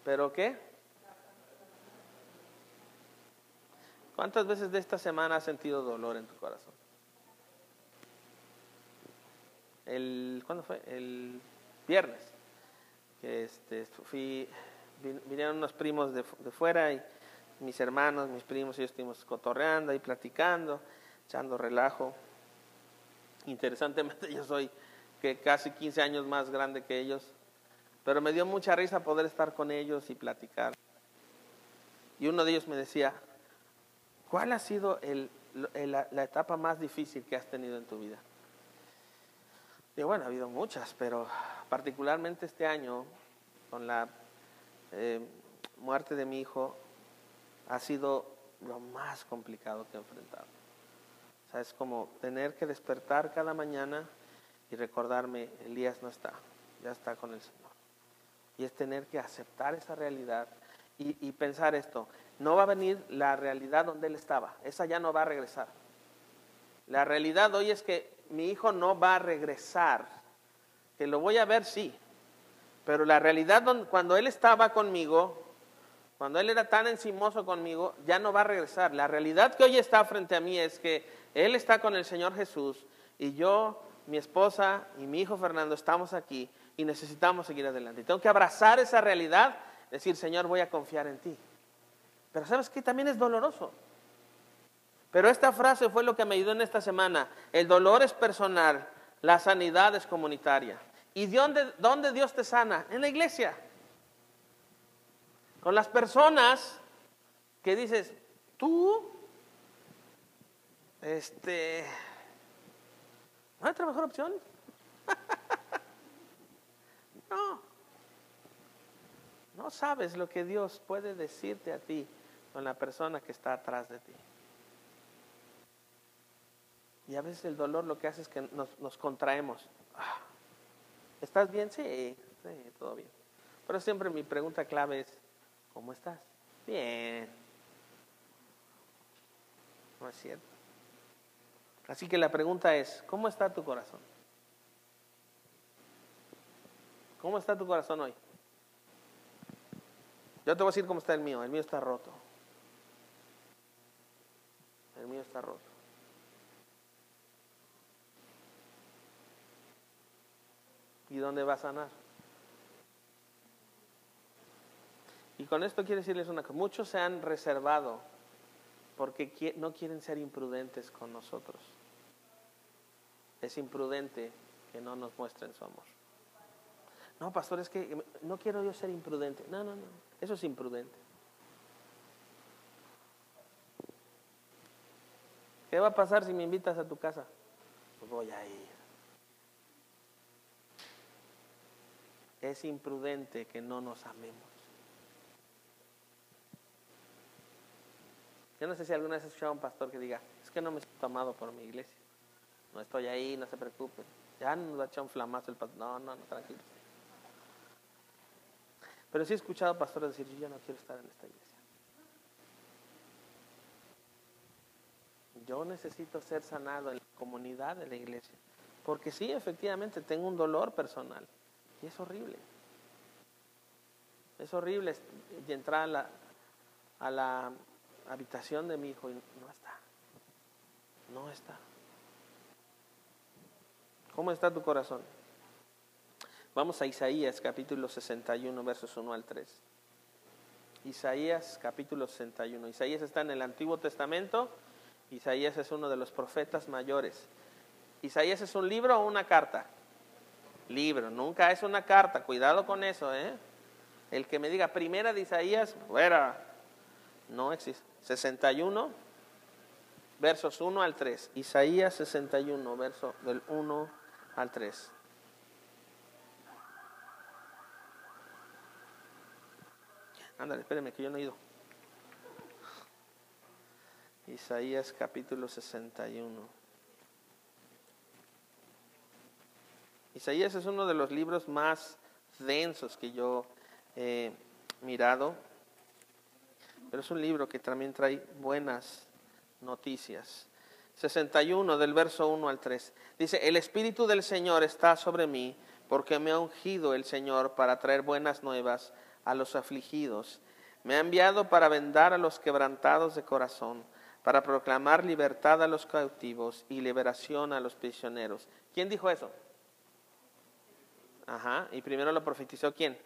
pero ¿qué? ¿Cuántas veces de esta semana has sentido dolor en tu corazón? el, ¿cuándo fue? El viernes. Este, fui, vinieron unos primos de, fuera y mis hermanos, mis primos, ellos estuvimos cotorreando y platicando, echando relajo. Interesantemente yo soy que casi 15 años más grande que ellos, pero me dio mucha risa poder estar con ellos y platicar. Y uno de ellos me decía, ¿cuál ha sido la etapa más difícil que has tenido en tu vida? Y bueno, ha habido muchas, pero particularmente este año, con la eh, muerte de mi hijo, ha sido lo más complicado que he enfrentado. O sea, es como tener que despertar cada mañana y recordarme, Elías no está, ya está con el Señor. Y es tener que aceptar esa realidad y, y pensar esto, no va a venir la realidad donde él estaba, esa ya no va a regresar. La realidad hoy es que mi hijo no va a regresar, que lo voy a ver, sí, pero la realidad cuando él estaba conmigo, cuando él era tan encimoso conmigo, ya no va a regresar. La realidad que hoy está frente a mí es que él está con el Señor Jesús y yo mi esposa y mi hijo Fernando estamos aquí y necesitamos seguir adelante. tengo que abrazar esa realidad, decir, Señor, voy a confiar en ti. Pero sabes que también es doloroso. Pero esta frase fue lo que me ayudó en esta semana. El dolor es personal, la sanidad es comunitaria. ¿Y de dónde, dónde Dios te sana? En la iglesia. Con las personas que dices, tú, este, ¿no hay otra mejor opción? No. No sabes lo que Dios puede decirte a ti con la persona que está atrás de ti. Y a veces el dolor lo que hace es que nos, contraemos. Ah, ¿Estás bien? Sí, sí, todo bien. Pero siempre mi pregunta clave es, ¿cómo estás? Bien. No es cierto. Así que la pregunta es, ¿cómo está tu corazón? ¿Cómo está tu corazón hoy? Yo te voy a decir cómo está el mío. El mío está roto. El mío está roto. ¿Y dónde va a sanar? Y con esto quiero decirles una cosa. Muchos se han reservado porque no quieren ser imprudentes con nosotros. Es imprudente que no nos muestren su amor. No, pastor, es que no quiero yo ser imprudente. No, no, no. Eso es imprudente. ¿Qué va a pasar si me invitas a tu casa? Pues voy a ir. Es imprudente que no nos amemos. Yo no sé si alguna vez has escuchado a un pastor que diga, es que no me siento amado por mi iglesia. No estoy ahí, no se preocupen. Ya nos va a echar un flamazo el pastor. No, no, no, tranquilo. Pero sí he escuchado pastores decir, yo no quiero estar en esta iglesia. Yo necesito ser sanado en la comunidad de la iglesia. Porque sí, efectivamente, tengo un dolor personal. Y es horrible. Es horrible entrar a la, a la habitación de mi hijo y no está. No está. ¿Cómo está tu corazón? Vamos a Isaías capítulo 61, versos 1 al 3. Isaías capítulo 61. Isaías está en el Antiguo Testamento. Isaías es uno de los profetas mayores. Isaías es un libro o una carta. Libro, nunca es una carta. Cuidado con eso, ¿eh? El que me diga primera de Isaías, fuera. No existe. 61, versos 1 al 3. Isaías 61, verso del 1 al 3. Ándale, espéreme que yo no he ido. Isaías capítulo 61. Isaías es uno de los libros más densos que yo he mirado, pero es un libro que también trae buenas noticias. 61 del verso 1 al 3. Dice, el Espíritu del Señor está sobre mí porque me ha ungido el Señor para traer buenas nuevas a los afligidos. Me ha enviado para vendar a los quebrantados de corazón, para proclamar libertad a los cautivos y liberación a los prisioneros. ¿Quién dijo eso? Ajá, y primero lo profetizó quién?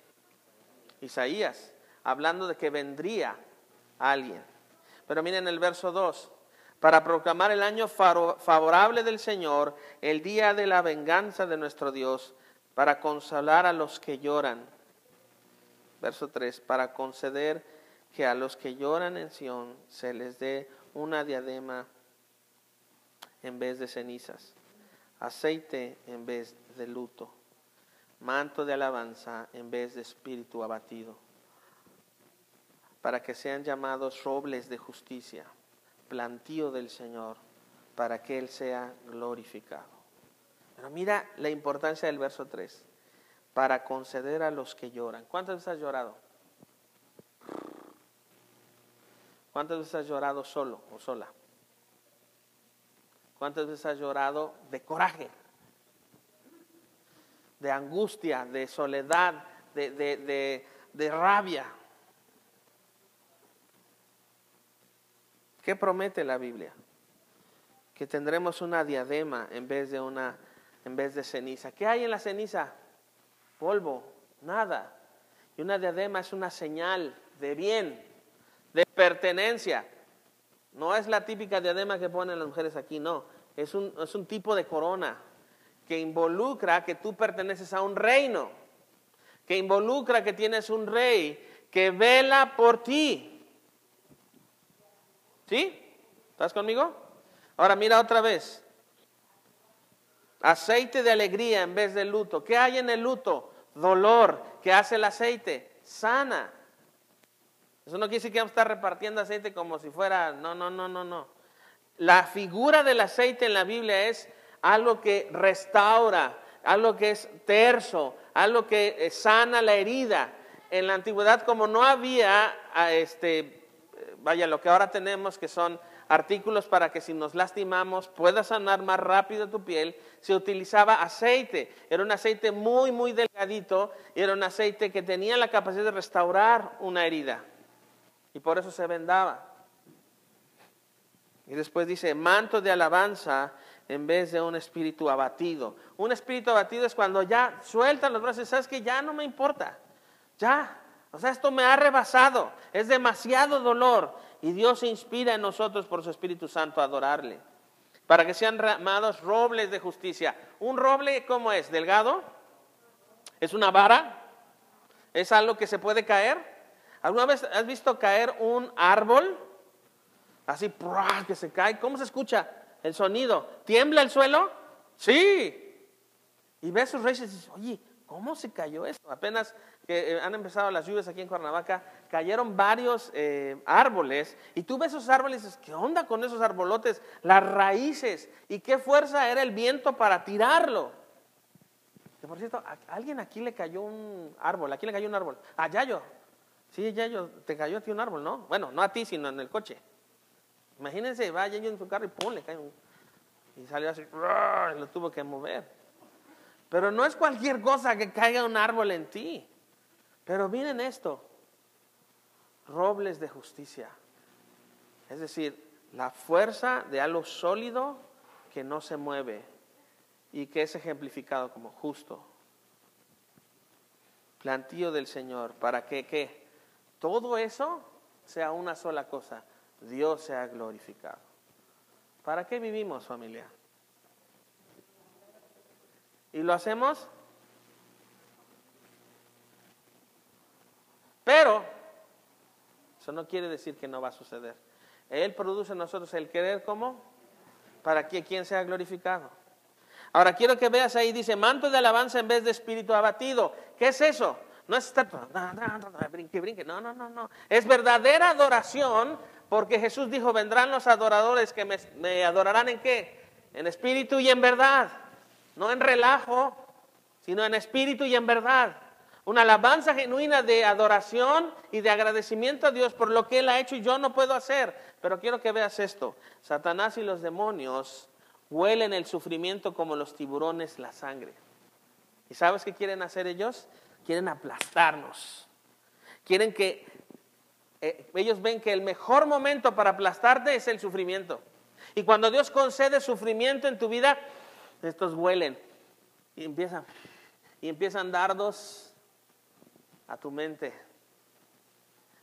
Isaías, hablando de que vendría alguien. Pero miren el verso 2, para proclamar el año favorable del Señor, el día de la venganza de nuestro Dios, para consolar a los que lloran verso 3, para conceder que a los que lloran en Sión se les dé una diadema en vez de cenizas, aceite en vez de luto, manto de alabanza en vez de espíritu abatido, para que sean llamados robles de justicia, plantío del Señor, para que Él sea glorificado. Pero mira la importancia del verso 3 para conceder a los que lloran. ¿Cuántas veces has llorado? ¿Cuántas veces has llorado solo o sola? ¿Cuántas veces has llorado de coraje? De angustia, de soledad, de, de, de rabia. ¿Qué promete la Biblia? Que tendremos una diadema en vez de una en vez de ceniza. ¿Qué hay en la ceniza? Polvo, nada. Y una diadema es una señal de bien, de pertenencia. No es la típica diadema que ponen las mujeres aquí, no. Es un, es un tipo de corona que involucra que tú perteneces a un reino, que involucra que tienes un rey que vela por ti. ¿Sí? ¿Estás conmigo? Ahora mira otra vez. Aceite de alegría en vez de luto. ¿Qué hay en el luto? Dolor. ¿Qué hace el aceite? Sana. Eso no quiere decir que vamos a estar repartiendo aceite como si fuera, no, no, no, no, no. La figura del aceite en la Biblia es algo que restaura, algo que es terso, algo que eh, sana la herida. En la antigüedad, como no había, este, vaya, lo que ahora tenemos, que son artículos para que si nos lastimamos pueda sanar más rápido tu piel, se utilizaba aceite. Era un aceite muy, muy delgadito y era un aceite que tenía la capacidad de restaurar una herida y por eso se vendaba. Y después dice, manto de alabanza en vez de un espíritu abatido. Un espíritu abatido es cuando ya sueltan los brazos y sabes que ya no me importa. Ya, o sea, esto me ha rebasado. Es demasiado dolor. Y Dios se inspira en nosotros por su Espíritu Santo a adorarle. Para que sean llamados robles de justicia. ¿Un roble cómo es? ¿Delgado? ¿Es una vara? ¿Es algo que se puede caer? ¿Alguna vez has visto caer un árbol? Así, que se cae. ¿Cómo se escucha el sonido? ¿Tiembla el suelo? Sí. Y ves sus raíces y dices, oye, ¿cómo se cayó esto? Apenas que eh, han empezado las lluvias aquí en Cuernavaca, cayeron varios eh, árboles y tú ves esos árboles y dices, ¿qué onda con esos arbolotes? Las raíces y qué fuerza era el viento para tirarlo. Por cierto, a alguien aquí le cayó un árbol, aquí le cayó un árbol. A Yayo, Sí, ya yo, te cayó a ti un árbol, ¿no? Bueno, no a ti, sino en el coche. Imagínense, va Yayo en su carro y ¡pum! le cae un... Y salió así, y lo tuvo que mover. Pero no es cualquier cosa que caiga un árbol en ti. Pero miren esto, robles de justicia. Es decir, la fuerza de algo sólido que no se mueve y que es ejemplificado como justo. Plantío del Señor, ¿para que qué? Todo eso sea una sola cosa, Dios sea glorificado. ¿Para qué vivimos familia? ¿Y lo hacemos? Pero eso no quiere decir que no va a suceder. Él produce en nosotros el querer como para que quien sea glorificado. Ahora quiero que veas ahí, dice, manto de alabanza en vez de espíritu abatido. ¿Qué es eso? No es estar, brinque, brinque, no, no, no, no. Es verdadera adoración porque Jesús dijo, vendrán los adoradores que me, adorarán en qué? En espíritu y en verdad. No en relajo, sino en espíritu y en verdad. Una alabanza genuina de adoración y de agradecimiento a Dios por lo que Él ha hecho y yo no puedo hacer. Pero quiero que veas esto. Satanás y los demonios huelen el sufrimiento como los tiburones la sangre. ¿Y sabes qué quieren hacer ellos? Quieren aplastarnos. Quieren que eh, ellos ven que el mejor momento para aplastarte es el sufrimiento. Y cuando Dios concede sufrimiento en tu vida, estos huelen y empiezan y empiezan dardos a tu mente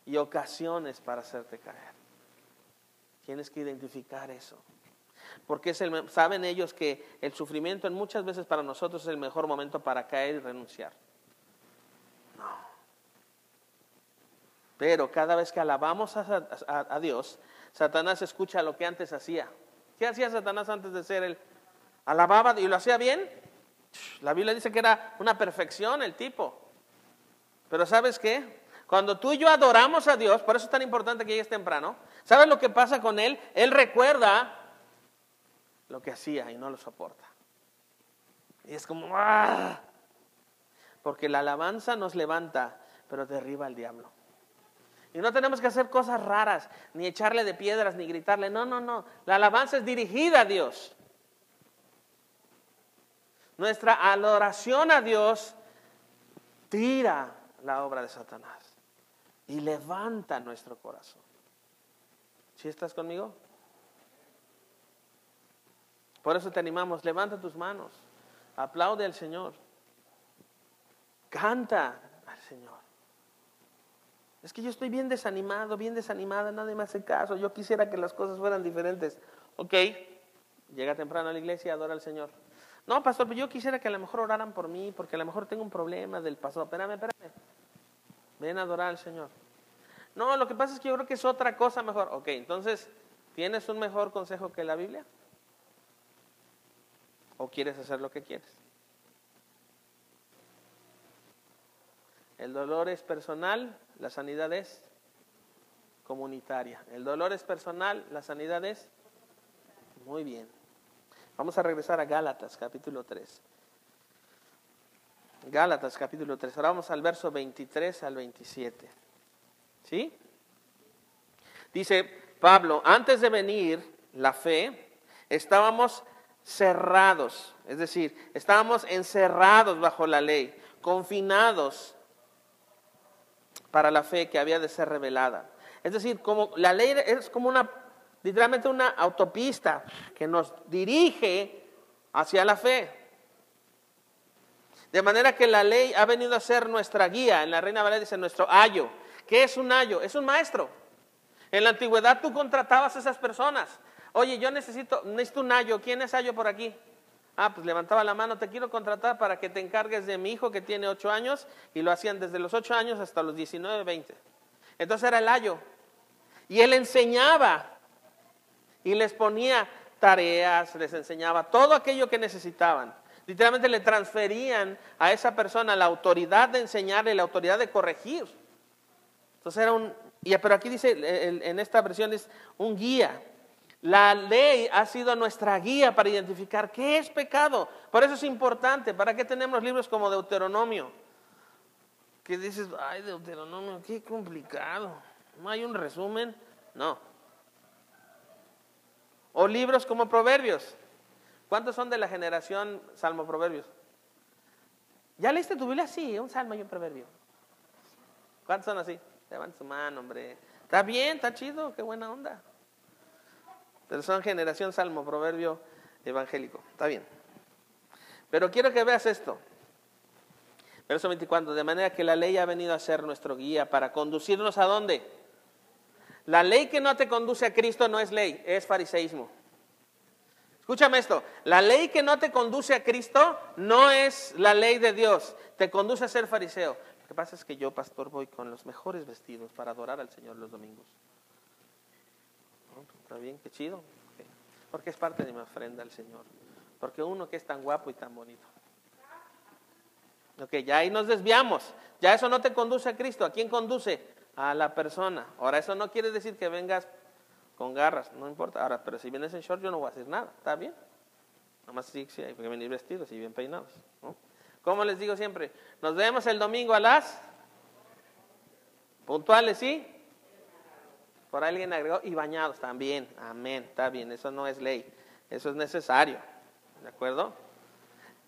y ocasiones para hacerte caer. Tienes que identificar eso. Porque saben ellos que el sufrimiento en muchas veces para nosotros es el mejor momento para caer y renunciar. Pero cada vez que alabamos a, Dios, Satanás escucha lo que antes hacía. ¿Qué hacía Satanás antes de ser él? Alababa y lo hacía bien. La Biblia dice que era una perfección el tipo. Pero ¿sabes qué? Cuando tú y yo adoramos a Dios, por eso es tan importante que llegues temprano, ¿sabes lo que pasa con él? Él recuerda lo que hacía y no lo soporta. Y es como, ¡ah! Porque la alabanza nos levanta, pero derriba al diablo. Y no tenemos que hacer cosas raras, ni echarle de piedras, ni gritarle. No, no, no. La alabanza es dirigida a Dios. Nuestra adoración a Dios tira la obra de Satanás y levanta nuestro corazón. ¿Sí estás conmigo? Por eso te animamos, levanta tus manos, Aplaude al Señor. Canta al Señor. Es que yo estoy bien desanimado, bien desanimada, nadie me hace caso. Yo quisiera que las cosas fueran diferentes. Ok, llega temprano a la iglesia adora al Señor. No, pastor, pero yo quisiera que a lo mejor oraran por mí, porque a lo mejor tengo un problema del pasado. Espérame, espérame. Ven a adorar al Señor. No, lo que pasa es que yo creo que es otra cosa mejor. Ok, entonces, ¿tienes un mejor consejo que la Biblia? ¿O quieres hacer lo que quieres? El dolor es personal, la sanidad es comunitaria. El dolor es personal, la sanidad es muy bien. Vamos a regresar a Gálatas, capítulo 3. Gálatas, capítulo 3. Ahora vamos al verso 23 al 27. ¿Sí? Dice Pablo, antes de venir la fe, estábamos cerrados, es decir, estábamos encerrados bajo la ley, confinados para la fe que había de ser revelada. Es decir, como la ley es como una, literalmente una autopista que nos dirige hacia la fe. De manera que la ley ha venido a ser nuestra guía. En la Reina Valera dice nuestro ayo. ¿Qué es un ayo? Es un maestro. En la antigüedad tú contratabas a esas personas. Oye, yo necesito, necesito un ayo. ¿Quién es ayo por aquí? Ah, pues levantaba la mano, te quiero contratar para que te encargues de mi hijo que tiene ocho años y lo hacían desde los ocho años hasta los 19, 20. Entonces era el ayo. Y él enseñaba y les ponía tareas, les enseñaba todo aquello que necesitaban. Literalmente le transferían a esa persona la autoridad de enseñarle, la autoridad de corregir. Entonces era un, y, pero aquí dice, en esta versión es un guía. La ley ha sido nuestra guía para identificar qué es pecado. Por eso es importante. ¿Para qué tenemos libros como Deuteronomio? Que dices, ay, Deuteronomio, qué complicado. ¿No hay un resumen? No. O libros como Proverbios. ¿Cuántos son de la generación Salmo Proverbios? ¿Ya leíste tu Biblia? Sí, un salmo y un proverbio. ¿Cuántos son así? Levanta su mano, hombre. Está bien, está chido, qué buena onda. Pero son generación salmo, proverbio evangélico. Está bien. Pero quiero que veas esto. Verso 24. De manera que la ley ha venido a ser nuestro guía para conducirnos a dónde. La ley que no te conduce a Cristo no es ley, es fariseísmo. Escúchame esto, la ley que no te conduce a Cristo no es la ley de Dios, te conduce a ser fariseo. Lo que pasa es que yo, pastor, voy con los mejores vestidos para adorar al Señor los domingos. Está bien, qué chido. Porque es parte de mi ofrenda al Señor. Porque uno que es tan guapo y tan bonito. Ok, ya ahí nos desviamos. Ya eso no te conduce a Cristo. ¿A quién conduce? A la persona. Ahora, eso no quiere decir que vengas con garras, no importa. Ahora, pero si vienes en short, yo no voy a decir nada. ¿Está bien? Nomás sí, sí hay que venir vestidos y bien peinados. Como les digo siempre, nos vemos el domingo a las puntuales, ¿sí? Por alguien agregó, y bañados también. Amén, está bien, eso no es ley, eso es necesario. ¿De acuerdo?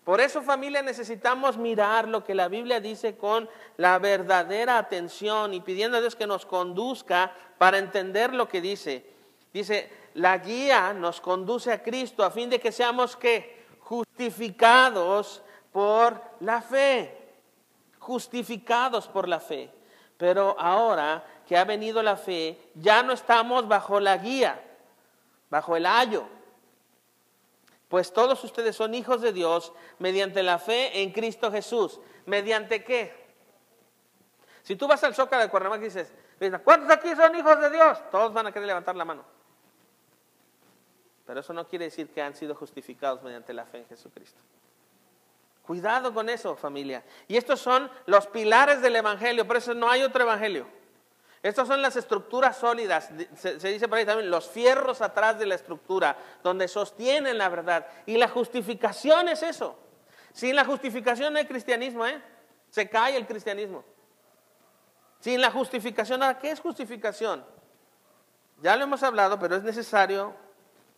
Por eso familia necesitamos mirar lo que la Biblia dice con la verdadera atención y pidiendo a Dios que nos conduzca para entender lo que dice. Dice, la guía nos conduce a Cristo a fin de que seamos que justificados por la fe, justificados por la fe. Pero ahora que ha venido la fe, ya no estamos bajo la guía, bajo el ayo. Pues todos ustedes son hijos de Dios mediante la fe en Cristo Jesús. ¿Mediante qué? Si tú vas al Zócalo de Cuernavaca y dices, ¿cuántos aquí son hijos de Dios? Todos van a querer levantar la mano. Pero eso no quiere decir que han sido justificados mediante la fe en Jesucristo. Cuidado con eso, familia. Y estos son los pilares del Evangelio, por eso no hay otro Evangelio. Estas son las estructuras sólidas, se, dice por ahí también, los fierros atrás de la estructura, donde sostienen la verdad. Y la justificación es eso. Sin la justificación no hay cristianismo, ¿eh? Se cae el cristianismo. Sin la justificación, ¿qué es justificación? Ya lo hemos hablado, pero es necesario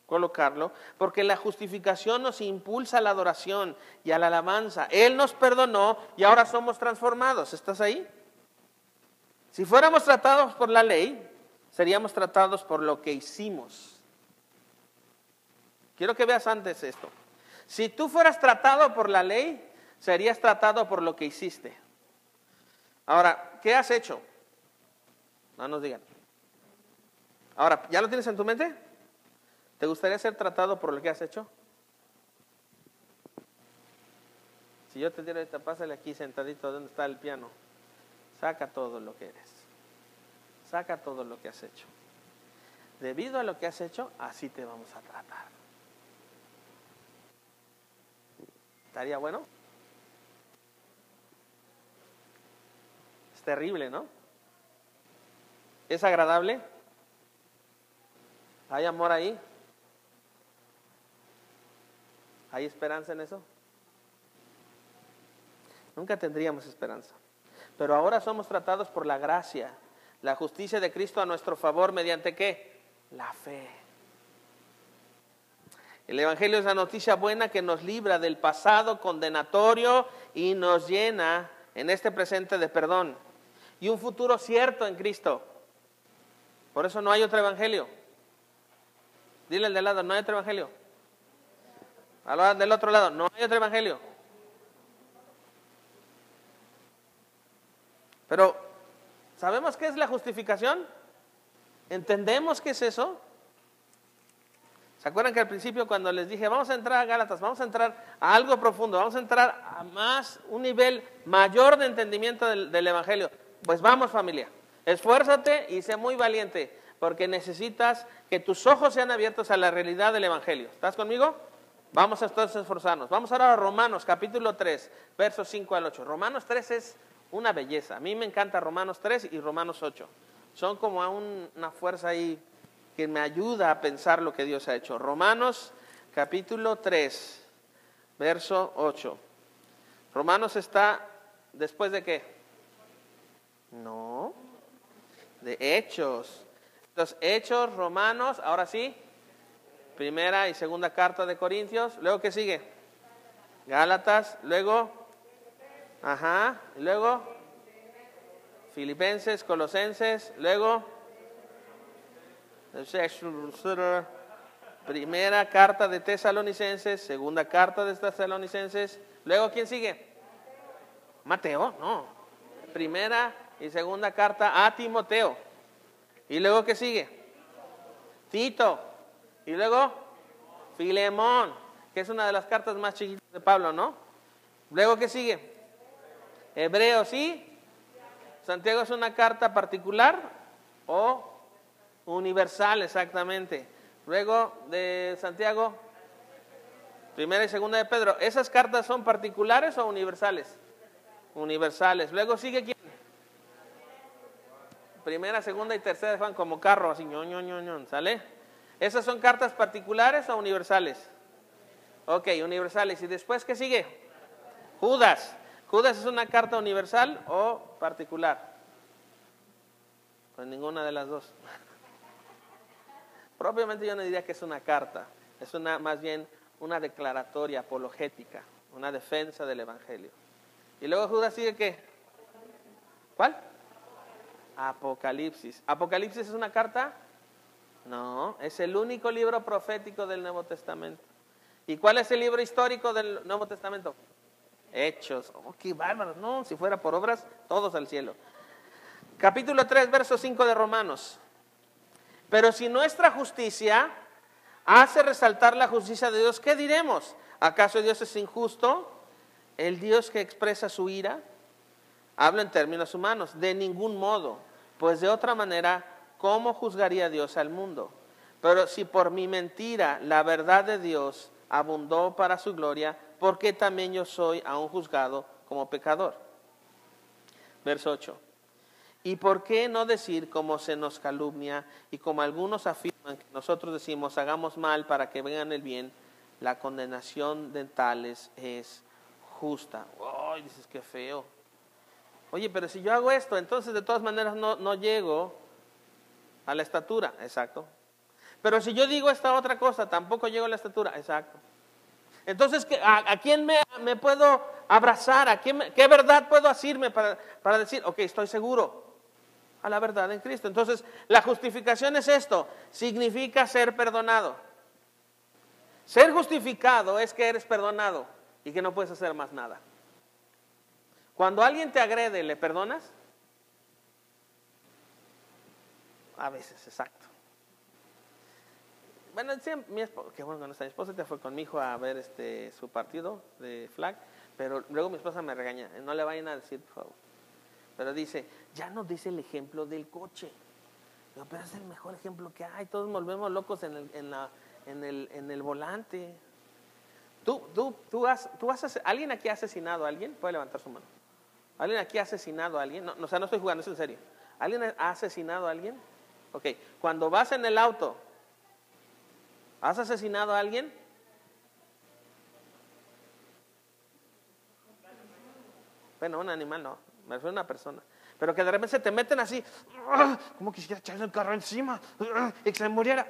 colocarlo, porque la justificación nos impulsa a la adoración y a la alabanza. Él nos perdonó y ahora somos transformados. ¿Estás ahí? Si fuéramos tratados por la ley, seríamos tratados por lo que hicimos. Quiero que veas antes esto. Si tú fueras tratado por la ley, serías tratado por lo que hiciste. Ahora, ¿qué has hecho? No nos digan. Ahora, ¿ya lo tienes en tu mente? ¿Te gustaría ser tratado por lo que has hecho? Si yo te diera ahorita, pásale aquí sentadito donde está el piano. Saca todo lo que eres. Saca todo lo que has hecho. Debido a lo que has hecho, así te vamos a tratar. ¿Estaría bueno? Es terrible, ¿no? ¿Es agradable? ¿Hay amor ahí? ¿Hay esperanza en eso? Nunca tendríamos esperanza. Pero ahora somos tratados por la gracia, la justicia de Cristo a nuestro favor, mediante qué? La fe. El Evangelio es la noticia buena que nos libra del pasado condenatorio y nos llena en este presente de perdón y un futuro cierto en Cristo. Por eso no hay otro Evangelio. Dile al de lado, no hay otro Evangelio. Al del otro lado, no hay otro Evangelio. Pero, ¿sabemos qué es la justificación? ¿Entendemos qué es eso? ¿Se acuerdan que al principio cuando les dije, vamos a entrar a Gálatas, vamos a entrar a algo profundo, vamos a entrar a más, un nivel mayor de entendimiento del, Evangelio? Pues vamos familia, esfuérzate y sé muy valiente, porque necesitas que tus ojos sean abiertos a la realidad del Evangelio. ¿Estás conmigo? Vamos a entonces esforzarnos. Vamos ahora a Romanos capítulo 3, versos 5 al 8. Romanos 3 es una belleza. A mí me encanta Romanos 3 y Romanos 8. Son como una fuerza ahí que me ayuda a pensar lo que Dios ha hecho. Romanos capítulo 3, verso 8. Romanos está después de qué? No, de hechos. Los hechos romanos, ahora sí, primera y segunda carta de Corintios. Luego, ¿qué sigue? Gálatas. Luego, ajá, luego, Filipenses, Colosenses. Luego, Primera carta de Tesalonicenses, segunda carta de Tesalonicenses. Luego, ¿quién sigue? Mateo, no. Primera y segunda carta a Timoteo. ¿Y luego qué sigue? Tito. ¿Y luego? Filemón, que es una de las cartas más chiquitas de Pablo, ¿no? Luego qué sigue? Hebreos, ¿sí? Santiago es una carta particular o Universal, exactamente. Luego de Santiago, primera y segunda de Pedro. ¿Esas cartas son particulares o universales? Universales. Luego sigue quién? Primera, segunda y tercera de como carro, así, ño, ño, ño, ¿sale? ¿Esas son cartas particulares o universales? Ok, universales. ¿Y después qué sigue? Judas. ¿Judas es una carta universal o particular? Pues ninguna de las dos. Propiamente yo no diría que es una carta, es una más bien una declaratoria apologética, una defensa del Evangelio. Y luego Judas sigue qué? ¿Cuál? Apocalipsis. ¿Apocalipsis es una carta? No, es el único libro profético del Nuevo Testamento. ¿Y cuál es el libro histórico del Nuevo Testamento? Hechos. Oh, qué bárbaro. No, si fuera por obras, todos al cielo. Capítulo 3, verso 5 de Romanos. Pero si nuestra justicia hace resaltar la justicia de Dios, ¿qué diremos? ¿Acaso Dios es injusto? ¿El Dios que expresa su ira? Hablo en términos humanos, de ningún modo, pues de otra manera, ¿cómo juzgaría Dios al mundo? Pero si por mi mentira la verdad de Dios abundó para su gloria, ¿por qué también yo soy aún juzgado como pecador? Verso 8. ¿Y por qué no decir como se nos calumnia y como algunos afirman que nosotros decimos hagamos mal para que vengan el bien? La condenación de tales es justa. ¡Ay, dices que feo! Oye, pero si yo hago esto, entonces de todas maneras no, no llego a la estatura. Exacto. Pero si yo digo esta otra cosa, tampoco llego a la estatura. Exacto. Entonces, ¿a, quién me, puedo abrazar? ¿A quién ¿Qué verdad puedo asirme para, para decir, ok, estoy seguro? a la verdad en Cristo. Entonces, la justificación es esto, significa ser perdonado. Ser justificado es que eres perdonado y que no puedes hacer más nada. Cuando alguien te agrede, ¿le perdonas? A veces, exacto. Bueno, mi esposa, que bueno, nuestra esposa te fue con mi hijo a ver este su partido de flag, pero luego mi esposa me regaña, no le vayan a decir, por favor. Pero dice, ya nos dice el ejemplo del coche. pero es el mejor ejemplo que hay, todos volvemos locos en el, en la, en el, en el volante. ¿Tú, tú, tú, has, tú has, ¿Alguien aquí ha asesinado a alguien? Puede levantar su mano. ¿Alguien aquí ha asesinado a alguien? No, o sea, no estoy jugando, es en serio. ¿Alguien ha asesinado a alguien? Ok, cuando vas en el auto, ¿has asesinado a alguien? Bueno, un animal no, me refiero a una persona. Pero que de repente se te meten así, como quisiera echarle el carro encima y que se muriera.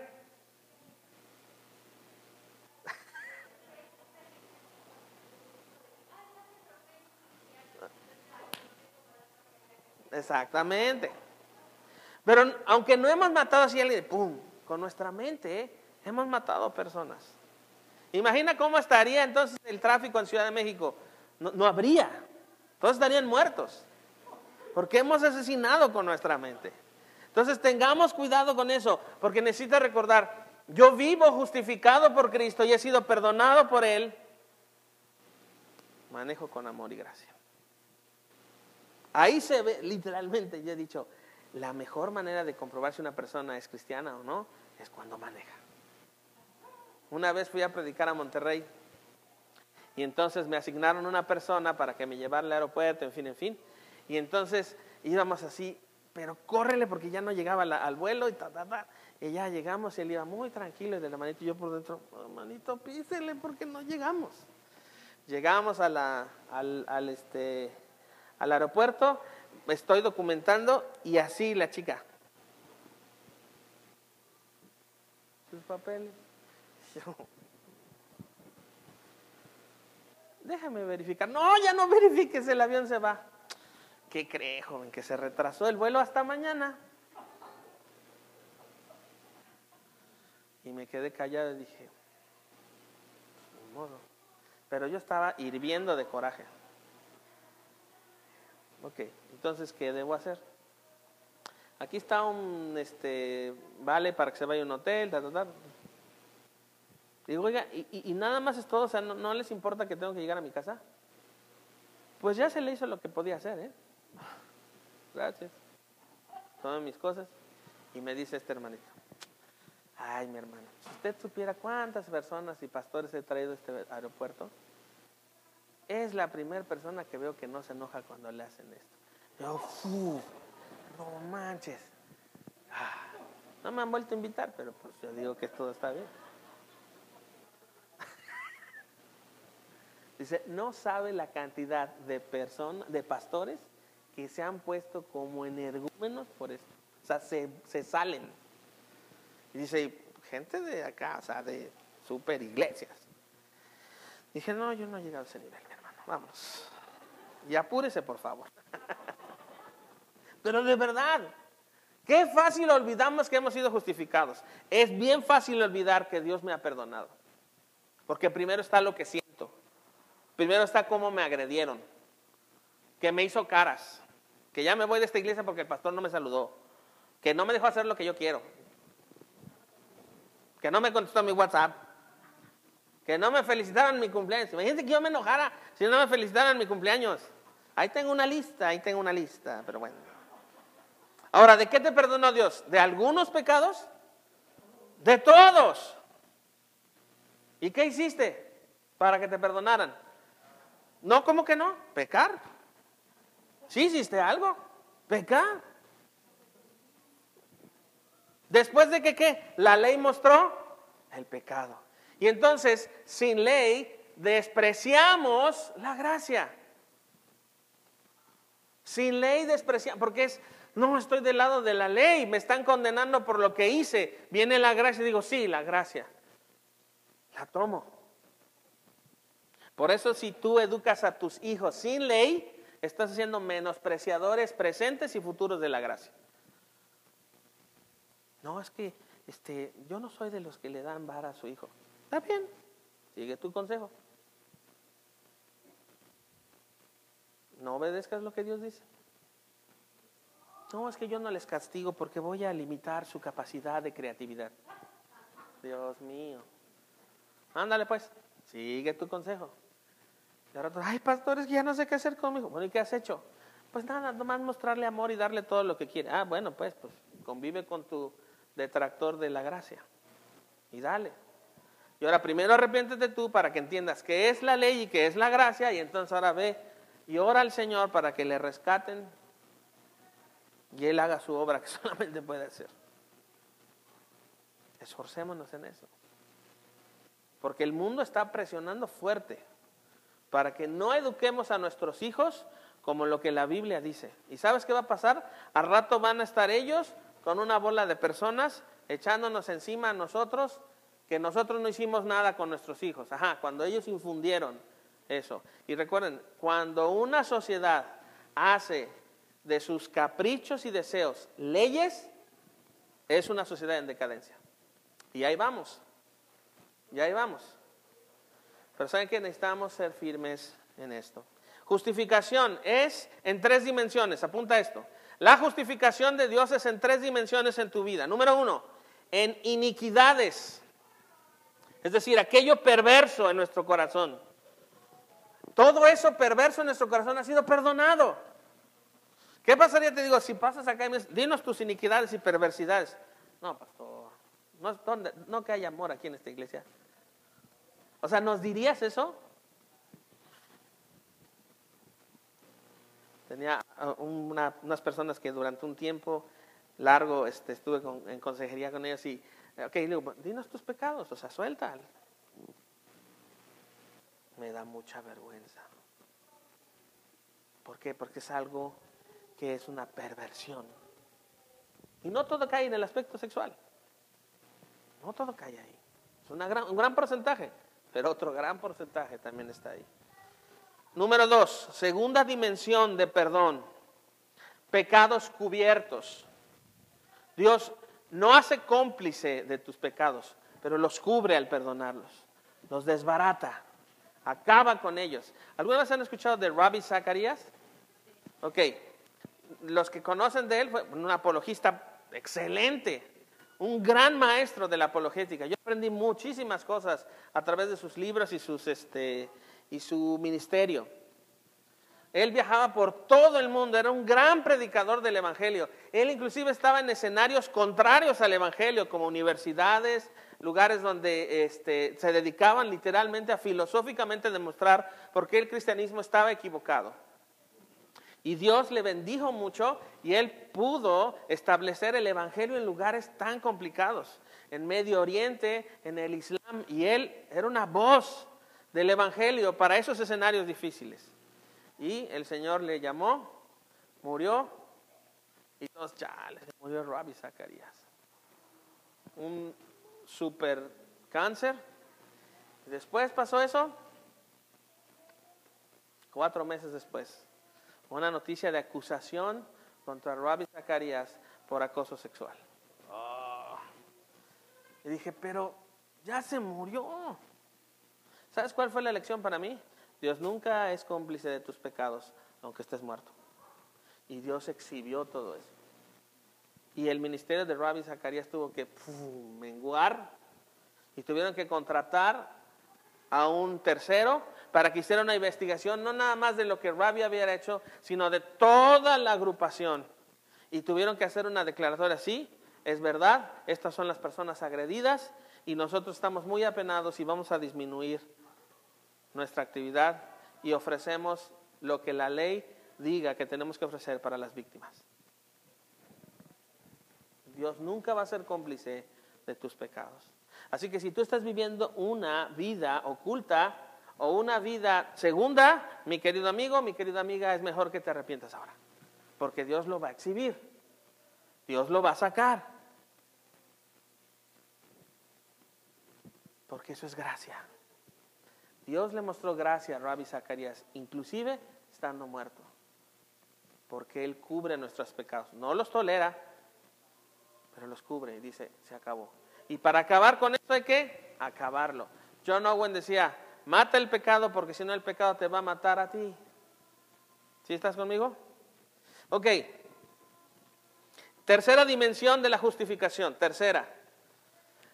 Exactamente. Pero aunque no hemos matado así a alguien, ¡pum! Con nuestra mente ¿eh? Hemos matado personas. Imagina cómo estaría entonces el tráfico en Ciudad de México. No, no habría. Todos estarían muertos. Porque hemos asesinado con nuestra mente. Entonces tengamos cuidado con eso. Porque necesita recordar, yo vivo justificado por Cristo y he sido perdonado por Él. Manejo con amor y gracia. Ahí se ve, literalmente, yo he dicho, la mejor manera de comprobar si una persona es cristiana o no es cuando maneja. Una vez fui a predicar a Monterrey y entonces me asignaron una persona para que me llevara al aeropuerto, en fin, en fin. Y entonces íbamos así, pero córrele porque ya no llegaba al vuelo y ta, ta, ta. Y ya llegamos y él iba muy tranquilo y de la manito yo por dentro, oh, manito, písele porque no llegamos. Llegamos al, al, este, al aeropuerto, estoy documentando y así la chica. Sus papeles. Déjame verificar. No, ya no verifiques, el avión se va. ¿Qué cree, joven? Que se retrasó el vuelo hasta mañana. Y me quedé callado y dije, modo. Pero yo estaba hirviendo de coraje. Ok, entonces, ¿qué debo hacer? Aquí está un este, vale para que se vaya a un hotel, ta, ta, ta. Digo, oiga, ¿y, nada más es todo? O sea, ¿no, les importa que tengo que llegar a mi casa? Pues ya se le hizo lo que podía hacer, ¿eh? Gracias. Todas mis cosas. Y me dice este hermanito, ay, mi hermano, si usted supiera cuántas personas y pastores he traído a este aeropuerto, es la primera persona que veo que no se enoja cuando le hacen esto. Yo, no manches. Ah, no me han vuelto a invitar, pero pues yo digo que todo está bien. Dice, no sabe la cantidad de personas, de pastores que se han puesto como energúmenos por esto. O sea, se, se salen. Y dice, gente de acá, o sea, de super iglesias. Dije, no, yo no he llegado a ese nivel, mi hermano. Vamos. Y apúrese, por favor. Pero de verdad, qué fácil olvidamos que hemos sido justificados. Es bien fácil olvidar que Dios me ha perdonado. Porque primero está lo que siento. Primero está cómo me agredieron, que me hizo caras, que ya me voy de esta iglesia porque el pastor no me saludó, que no me dejó hacer lo que yo quiero, que no me contestó mi WhatsApp, que no me felicitaron mi cumpleaños. Imagínate que yo me enojara si no me felicitaran mi cumpleaños. Ahí tengo una lista, ahí tengo una lista, pero bueno. Ahora, ¿de qué te perdonó Dios? ¿De algunos pecados? De todos. ¿Y qué hiciste para que te perdonaran? No, ¿cómo que no? Pecar. Sí hiciste algo. Pecar. Después de que qué? La ley mostró el pecado. Y entonces, sin ley, despreciamos la gracia. Sin ley despreciamos, porque es, no, estoy del lado de la ley, me están condenando por lo que hice. Viene la gracia y digo, sí, la gracia. La tomo. Por eso si tú educas a tus hijos sin ley, estás haciendo menospreciadores presentes y futuros de la gracia. No, es que este, yo no soy de los que le dan vara a su hijo. Está bien, Sigue tu consejo. No obedezcas lo que Dios dice. No, es que yo no les castigo porque voy a limitar su capacidad de creatividad. Dios mío. Ándale pues, sigue tu consejo. Y ahora, ay, pastores, ya no sé qué hacer conmigo. Bueno, ¿y qué has hecho? Pues nada, nomás mostrarle amor y darle todo lo que quiere. Ah, bueno, pues, pues convive con tu detractor de la gracia. Y dale. Y ahora primero arrepiéntete tú para que entiendas qué es la ley y qué es la gracia. Y entonces ahora ve y ora al Señor para que le rescaten y Él haga su obra que solamente puede hacer. Esforcémonos en eso. Porque el mundo está presionando fuerte para que no eduquemos a nuestros hijos como lo que la Biblia dice. ¿Y sabes qué va a pasar? Al rato van a estar ellos con una bola de personas echándonos encima a nosotros que nosotros no hicimos nada con nuestros hijos. Ajá, cuando ellos infundieron eso. Y recuerden, cuando una sociedad hace de sus caprichos y deseos leyes, es una sociedad en decadencia. Y ahí vamos. Y ahí vamos. Pero saben que necesitamos ser firmes en esto. Justificación es en tres dimensiones. Apunta esto. La justificación de Dios es en tres dimensiones en tu vida. Número uno, en iniquidades. Es decir, aquello perverso en nuestro corazón. Todo eso perverso en nuestro corazón ha sido perdonado. ¿Qué pasaría, te digo, si pasas acá y me dices, dinos tus iniquidades y perversidades? No, pastor, no, no que haya amor aquí en esta iglesia. O sea, ¿nos dirías eso? Tenía uh, unas personas que durante un tiempo largo este, estuve en consejería con ellos y, ok, digo, dinos tus pecados, o sea, suelta. Me da mucha vergüenza. ¿Por qué? Porque es algo que es una perversión. Y no todo cae en el aspecto sexual. No todo cae ahí. Es una gran, un gran porcentaje, pero otro gran porcentaje también está ahí. Número dos, segunda dimensión de perdón. Pecados cubiertos. Dios no hace cómplice de tus pecados, pero los cubre al perdonarlos. Los desbarata. Acaba con ellos. ¿Alguna vez han escuchado de Rabbi Zacarías? Ok, los que conocen de él, fue un apologista excelente, un gran maestro de la apologética. Yo aprendí muchísimas cosas a través de sus libros este, y su ministerio. Él viajaba por todo el mundo, era un gran predicador del Evangelio. Él inclusive estaba en escenarios contrarios al Evangelio, como universidades, lugares donde este, se dedicaban literalmente a filosóficamente demostrar por qué el cristianismo estaba equivocado. Y Dios le bendijo mucho y él pudo establecer el Evangelio en lugares tan complicados, en Medio Oriente, en el Islam. Y él era una voz del Evangelio para esos escenarios difíciles. Y el Señor le llamó, murió, y todos, chale, murió Rabbi Zacarías. Un super cáncer. Después pasó eso, cuatro meses después una noticia de acusación contra Rabbi Zacarías por acoso sexual. Y dije, pero ya se murió. ¿Sabes cuál fue la lección para mí? Dios nunca es cómplice de tus pecados, aunque estés muerto. Y Dios exhibió todo eso. Y el ministerio de Rabbi Zacarías tuvo que menguar y tuvieron que contratar a un tercero para que hiciera una investigación, no nada más de lo que Rabbi había hecho, sino de toda la agrupación. Y tuvieron que hacer una declaratoria, sí, es verdad, estas son las personas agredidas y nosotros estamos muy apenados y vamos a disminuir nuestra actividad y ofrecemos lo que la ley diga que tenemos que ofrecer para las víctimas. Dios nunca va a ser cómplice de tus pecados. Así que si tú estás viviendo una vida oculta, o una vida segunda, mi querido amigo, mi querida amiga, es mejor que te arrepientas ahora. Porque Dios lo va a exhibir. Dios lo va a sacar. Porque eso es gracia. Dios le mostró gracia a Rabbi Zacarías, inclusive estando muerto. Porque Él cubre nuestros pecados. No los tolera, pero los cubre y dice, se acabó. Y para acabar con esto hay que acabarlo John Owen decía, mata el pecado porque si no el pecado te va a matar a ti. ¿Sí estás conmigo? Ok. Tercera dimensión de la justificación. Tercera.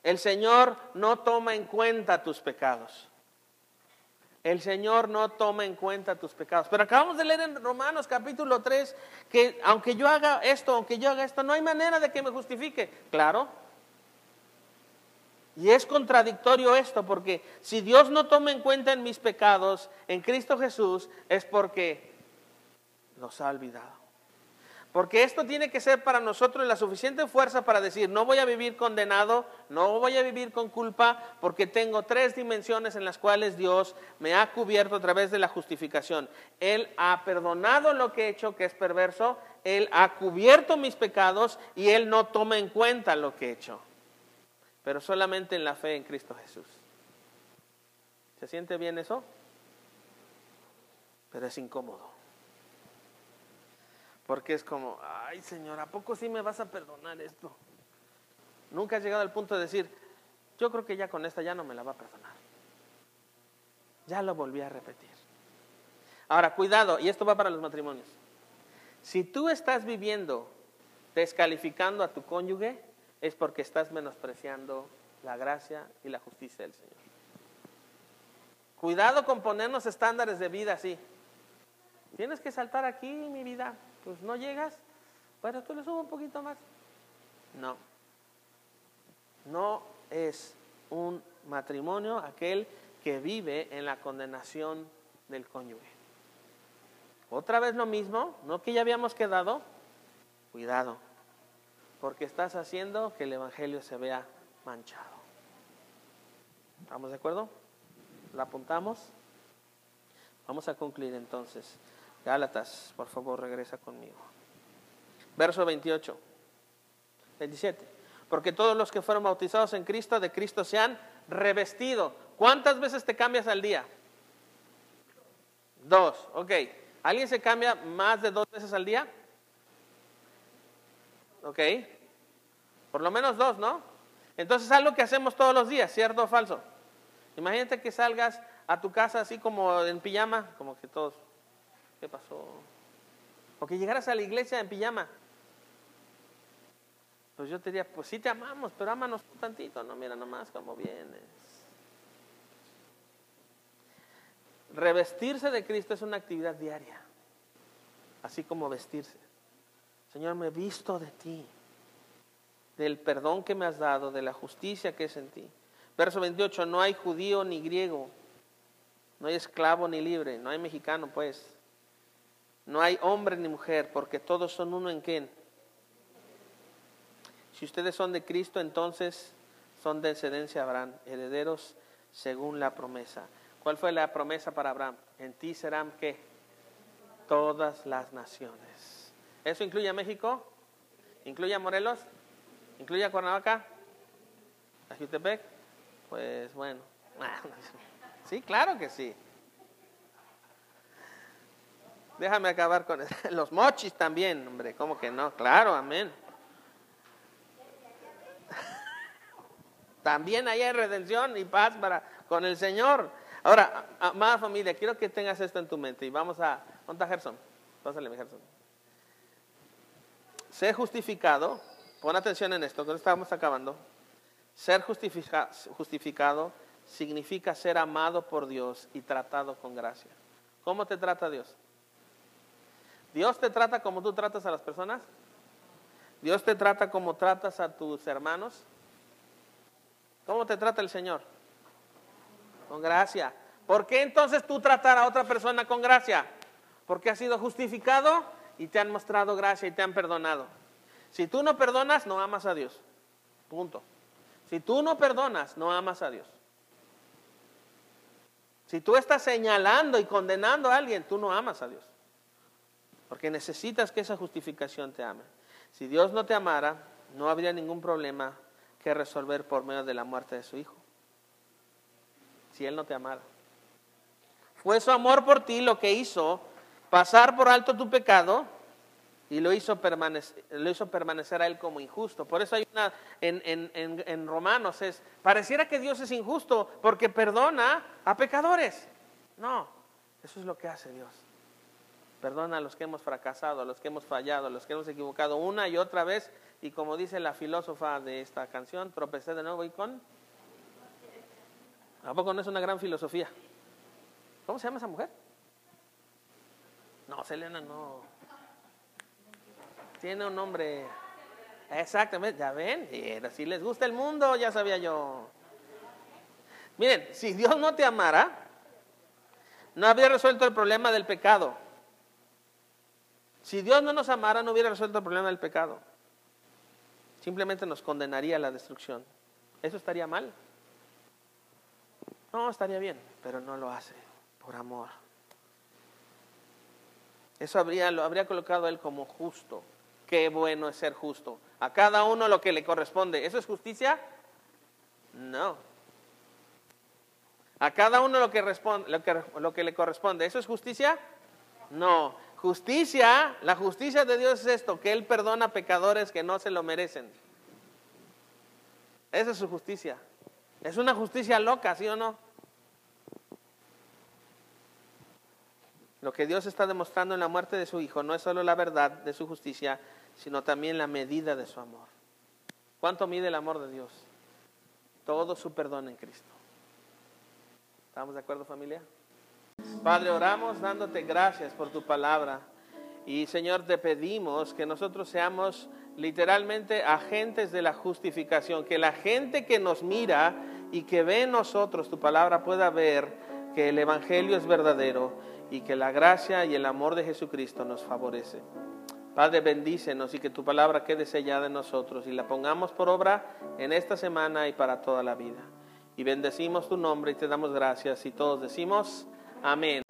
El Señor no toma en cuenta tus pecados. El Señor no toma en cuenta tus pecados. Pero acabamos de leer en Romanos capítulo 3 que aunque yo haga esto, aunque yo haga esto, no hay manera de que me justifique. Claro. Y es contradictorio esto porque si Dios no toma en cuenta en mis pecados en Cristo Jesús es porque los ha olvidado. Porque esto tiene que ser para nosotros la suficiente fuerza para decir, no voy a vivir condenado, no voy a vivir con culpa, porque tengo tres dimensiones en las cuales Dios me ha cubierto a través de la justificación. Él ha perdonado lo que he hecho, que es perverso, Él ha cubierto mis pecados y Él no toma en cuenta lo que he hecho. Pero solamente en la fe en Cristo Jesús. ¿Se siente bien eso? Pero es incómodo. Porque es como, ay Señor, ¿a poco sí me vas a perdonar esto? Nunca has llegado al punto de decir, yo creo que ya con esta ya no me la va a perdonar. Ya lo volví a repetir. Ahora, cuidado, y esto va para los matrimonios. Si tú estás viviendo descalificando a tu cónyuge, es porque estás menospreciando la gracia y la justicia del Señor. Cuidado con ponernos estándares de vida así. Tienes que saltar aquí, mi vida pues no llegas, pero tú le subo un poquito más. No, no es un matrimonio aquel que vive en la condenación del cónyuge. Otra vez lo mismo, no que ya habíamos quedado, cuidado, porque estás haciendo que el Evangelio se vea manchado. ¿Estamos de acuerdo? ¿La apuntamos? Vamos a concluir entonces. Gálatas, por favor, regresa conmigo. Verso 28, 27. Porque todos los que fueron bautizados en Cristo, de Cristo se han revestido. ¿Cuántas veces te cambias al día? Dos, ok. ¿Alguien se cambia más de dos veces al día? Ok. Por lo menos dos, ¿no? Entonces es algo que hacemos todos los días, ¿cierto o falso? Imagínate que salgas a tu casa así como en pijama, como que todos ¿Qué pasó? O que llegaras a la iglesia en pijama. Pues yo te diría, pues sí te amamos, pero ámanos un tantito, no, mira nomás cómo vienes. Revestirse de Cristo es una actividad diaria, así como vestirse. Señor, me he visto de ti, del perdón que me has dado, de la justicia que es en ti. Verso 28, no hay judío ni griego, no hay esclavo ni libre, no hay mexicano, pues no hay hombre ni mujer, porque todos son uno en quién. Si ustedes son de Cristo, entonces son de descendencia de Abraham, herederos según la promesa. ¿Cuál fue la promesa para Abraham? En ti serán qué? Todas las naciones. ¿Eso incluye a México? ¿Incluye a Morelos? ¿Incluye a Cuernavaca? ¿A Jutepec? Pues bueno. Sí, claro que sí. Déjame acabar con los mochis también, hombre, ¿cómo que no? Claro, amén. También hay redención y paz para con el Señor. Ahora, amada familia, quiero que tengas esto en tu mente y vamos a. ¿Dónde está Gerson? Pásale, mi Gerson. Ser justificado, pon atención en esto, que estamos acabando. Ser justificado significa ser amado por Dios y tratado con gracia. ¿Cómo te trata Dios? ¿Dios te trata como tú tratas a las personas? ¿Dios te trata como tratas a tus hermanos? ¿Cómo te trata el Señor? Con gracia. ¿Por qué entonces tú tratar a otra persona con gracia? Porque has sido justificado y te han mostrado gracia y te han perdonado. Si tú no perdonas, no amas a Dios. Punto. Si tú no perdonas, no amas a Dios. Si tú estás señalando y condenando a alguien, tú no amas a Dios. Porque necesitas que esa justificación te ame. Si Dios no te amara, no habría ningún problema que resolver por medio de la muerte de su Hijo. Si Él no te amara. Fue su amor por ti lo que hizo pasar por alto tu pecado y lo hizo, permanecer, lo hizo permanecer a él como injusto. Por eso hay una en, en, en, Romanos, es, pareciera que Dios es injusto porque perdona a pecadores. No, eso es lo que hace Dios. Perdona a los que hemos fracasado, a los que hemos fallado, a los que hemos equivocado una y otra vez. Y como dice la filósofa de esta canción, tropecé de nuevo y con... ¿A poco no es una gran filosofía? ¿Cómo se llama esa mujer? No, Selena no. Tiene un nombre. Exactamente, ya ven, si les gusta el mundo, ya sabía yo. Miren, si Dios no te amara, no habría resuelto el problema del pecado. Si Dios no nos amara, no hubiera resuelto el problema del pecado. Simplemente nos condenaría a la destrucción. ¿Eso estaría mal? No, estaría bien, pero no lo hace por amor. Eso habría, lo habría colocado él como justo. Qué bueno es ser justo. A cada uno lo que le corresponde. ¿Eso es justicia? No. A cada uno lo que, responde, lo que, lo que le corresponde. ¿Eso es justicia? No. Justicia, la justicia de Dios es esto, que Él perdona pecadores que no se lo merecen. Esa es su justicia. Es una justicia loca, ¿sí o no? Lo que Dios está demostrando en la muerte de su Hijo no es solo la verdad de su justicia, sino también la medida de su amor. ¿Cuánto mide el amor de Dios? Todo su perdón en Cristo. ¿Estamos de acuerdo familia? Padre, oramos dándote gracias por tu palabra. Y Señor, te pedimos que nosotros seamos literalmente agentes de la justificación, que la gente que nos mira y que ve en nosotros tu palabra pueda ver que el Evangelio es verdadero y que la gracia y el amor de Jesucristo nos favorece. Padre, bendícenos y que tu palabra quede sellada en nosotros y la pongamos por obra en esta semana y para toda la vida. Y bendecimos tu nombre y te damos gracias y todos decimos amén.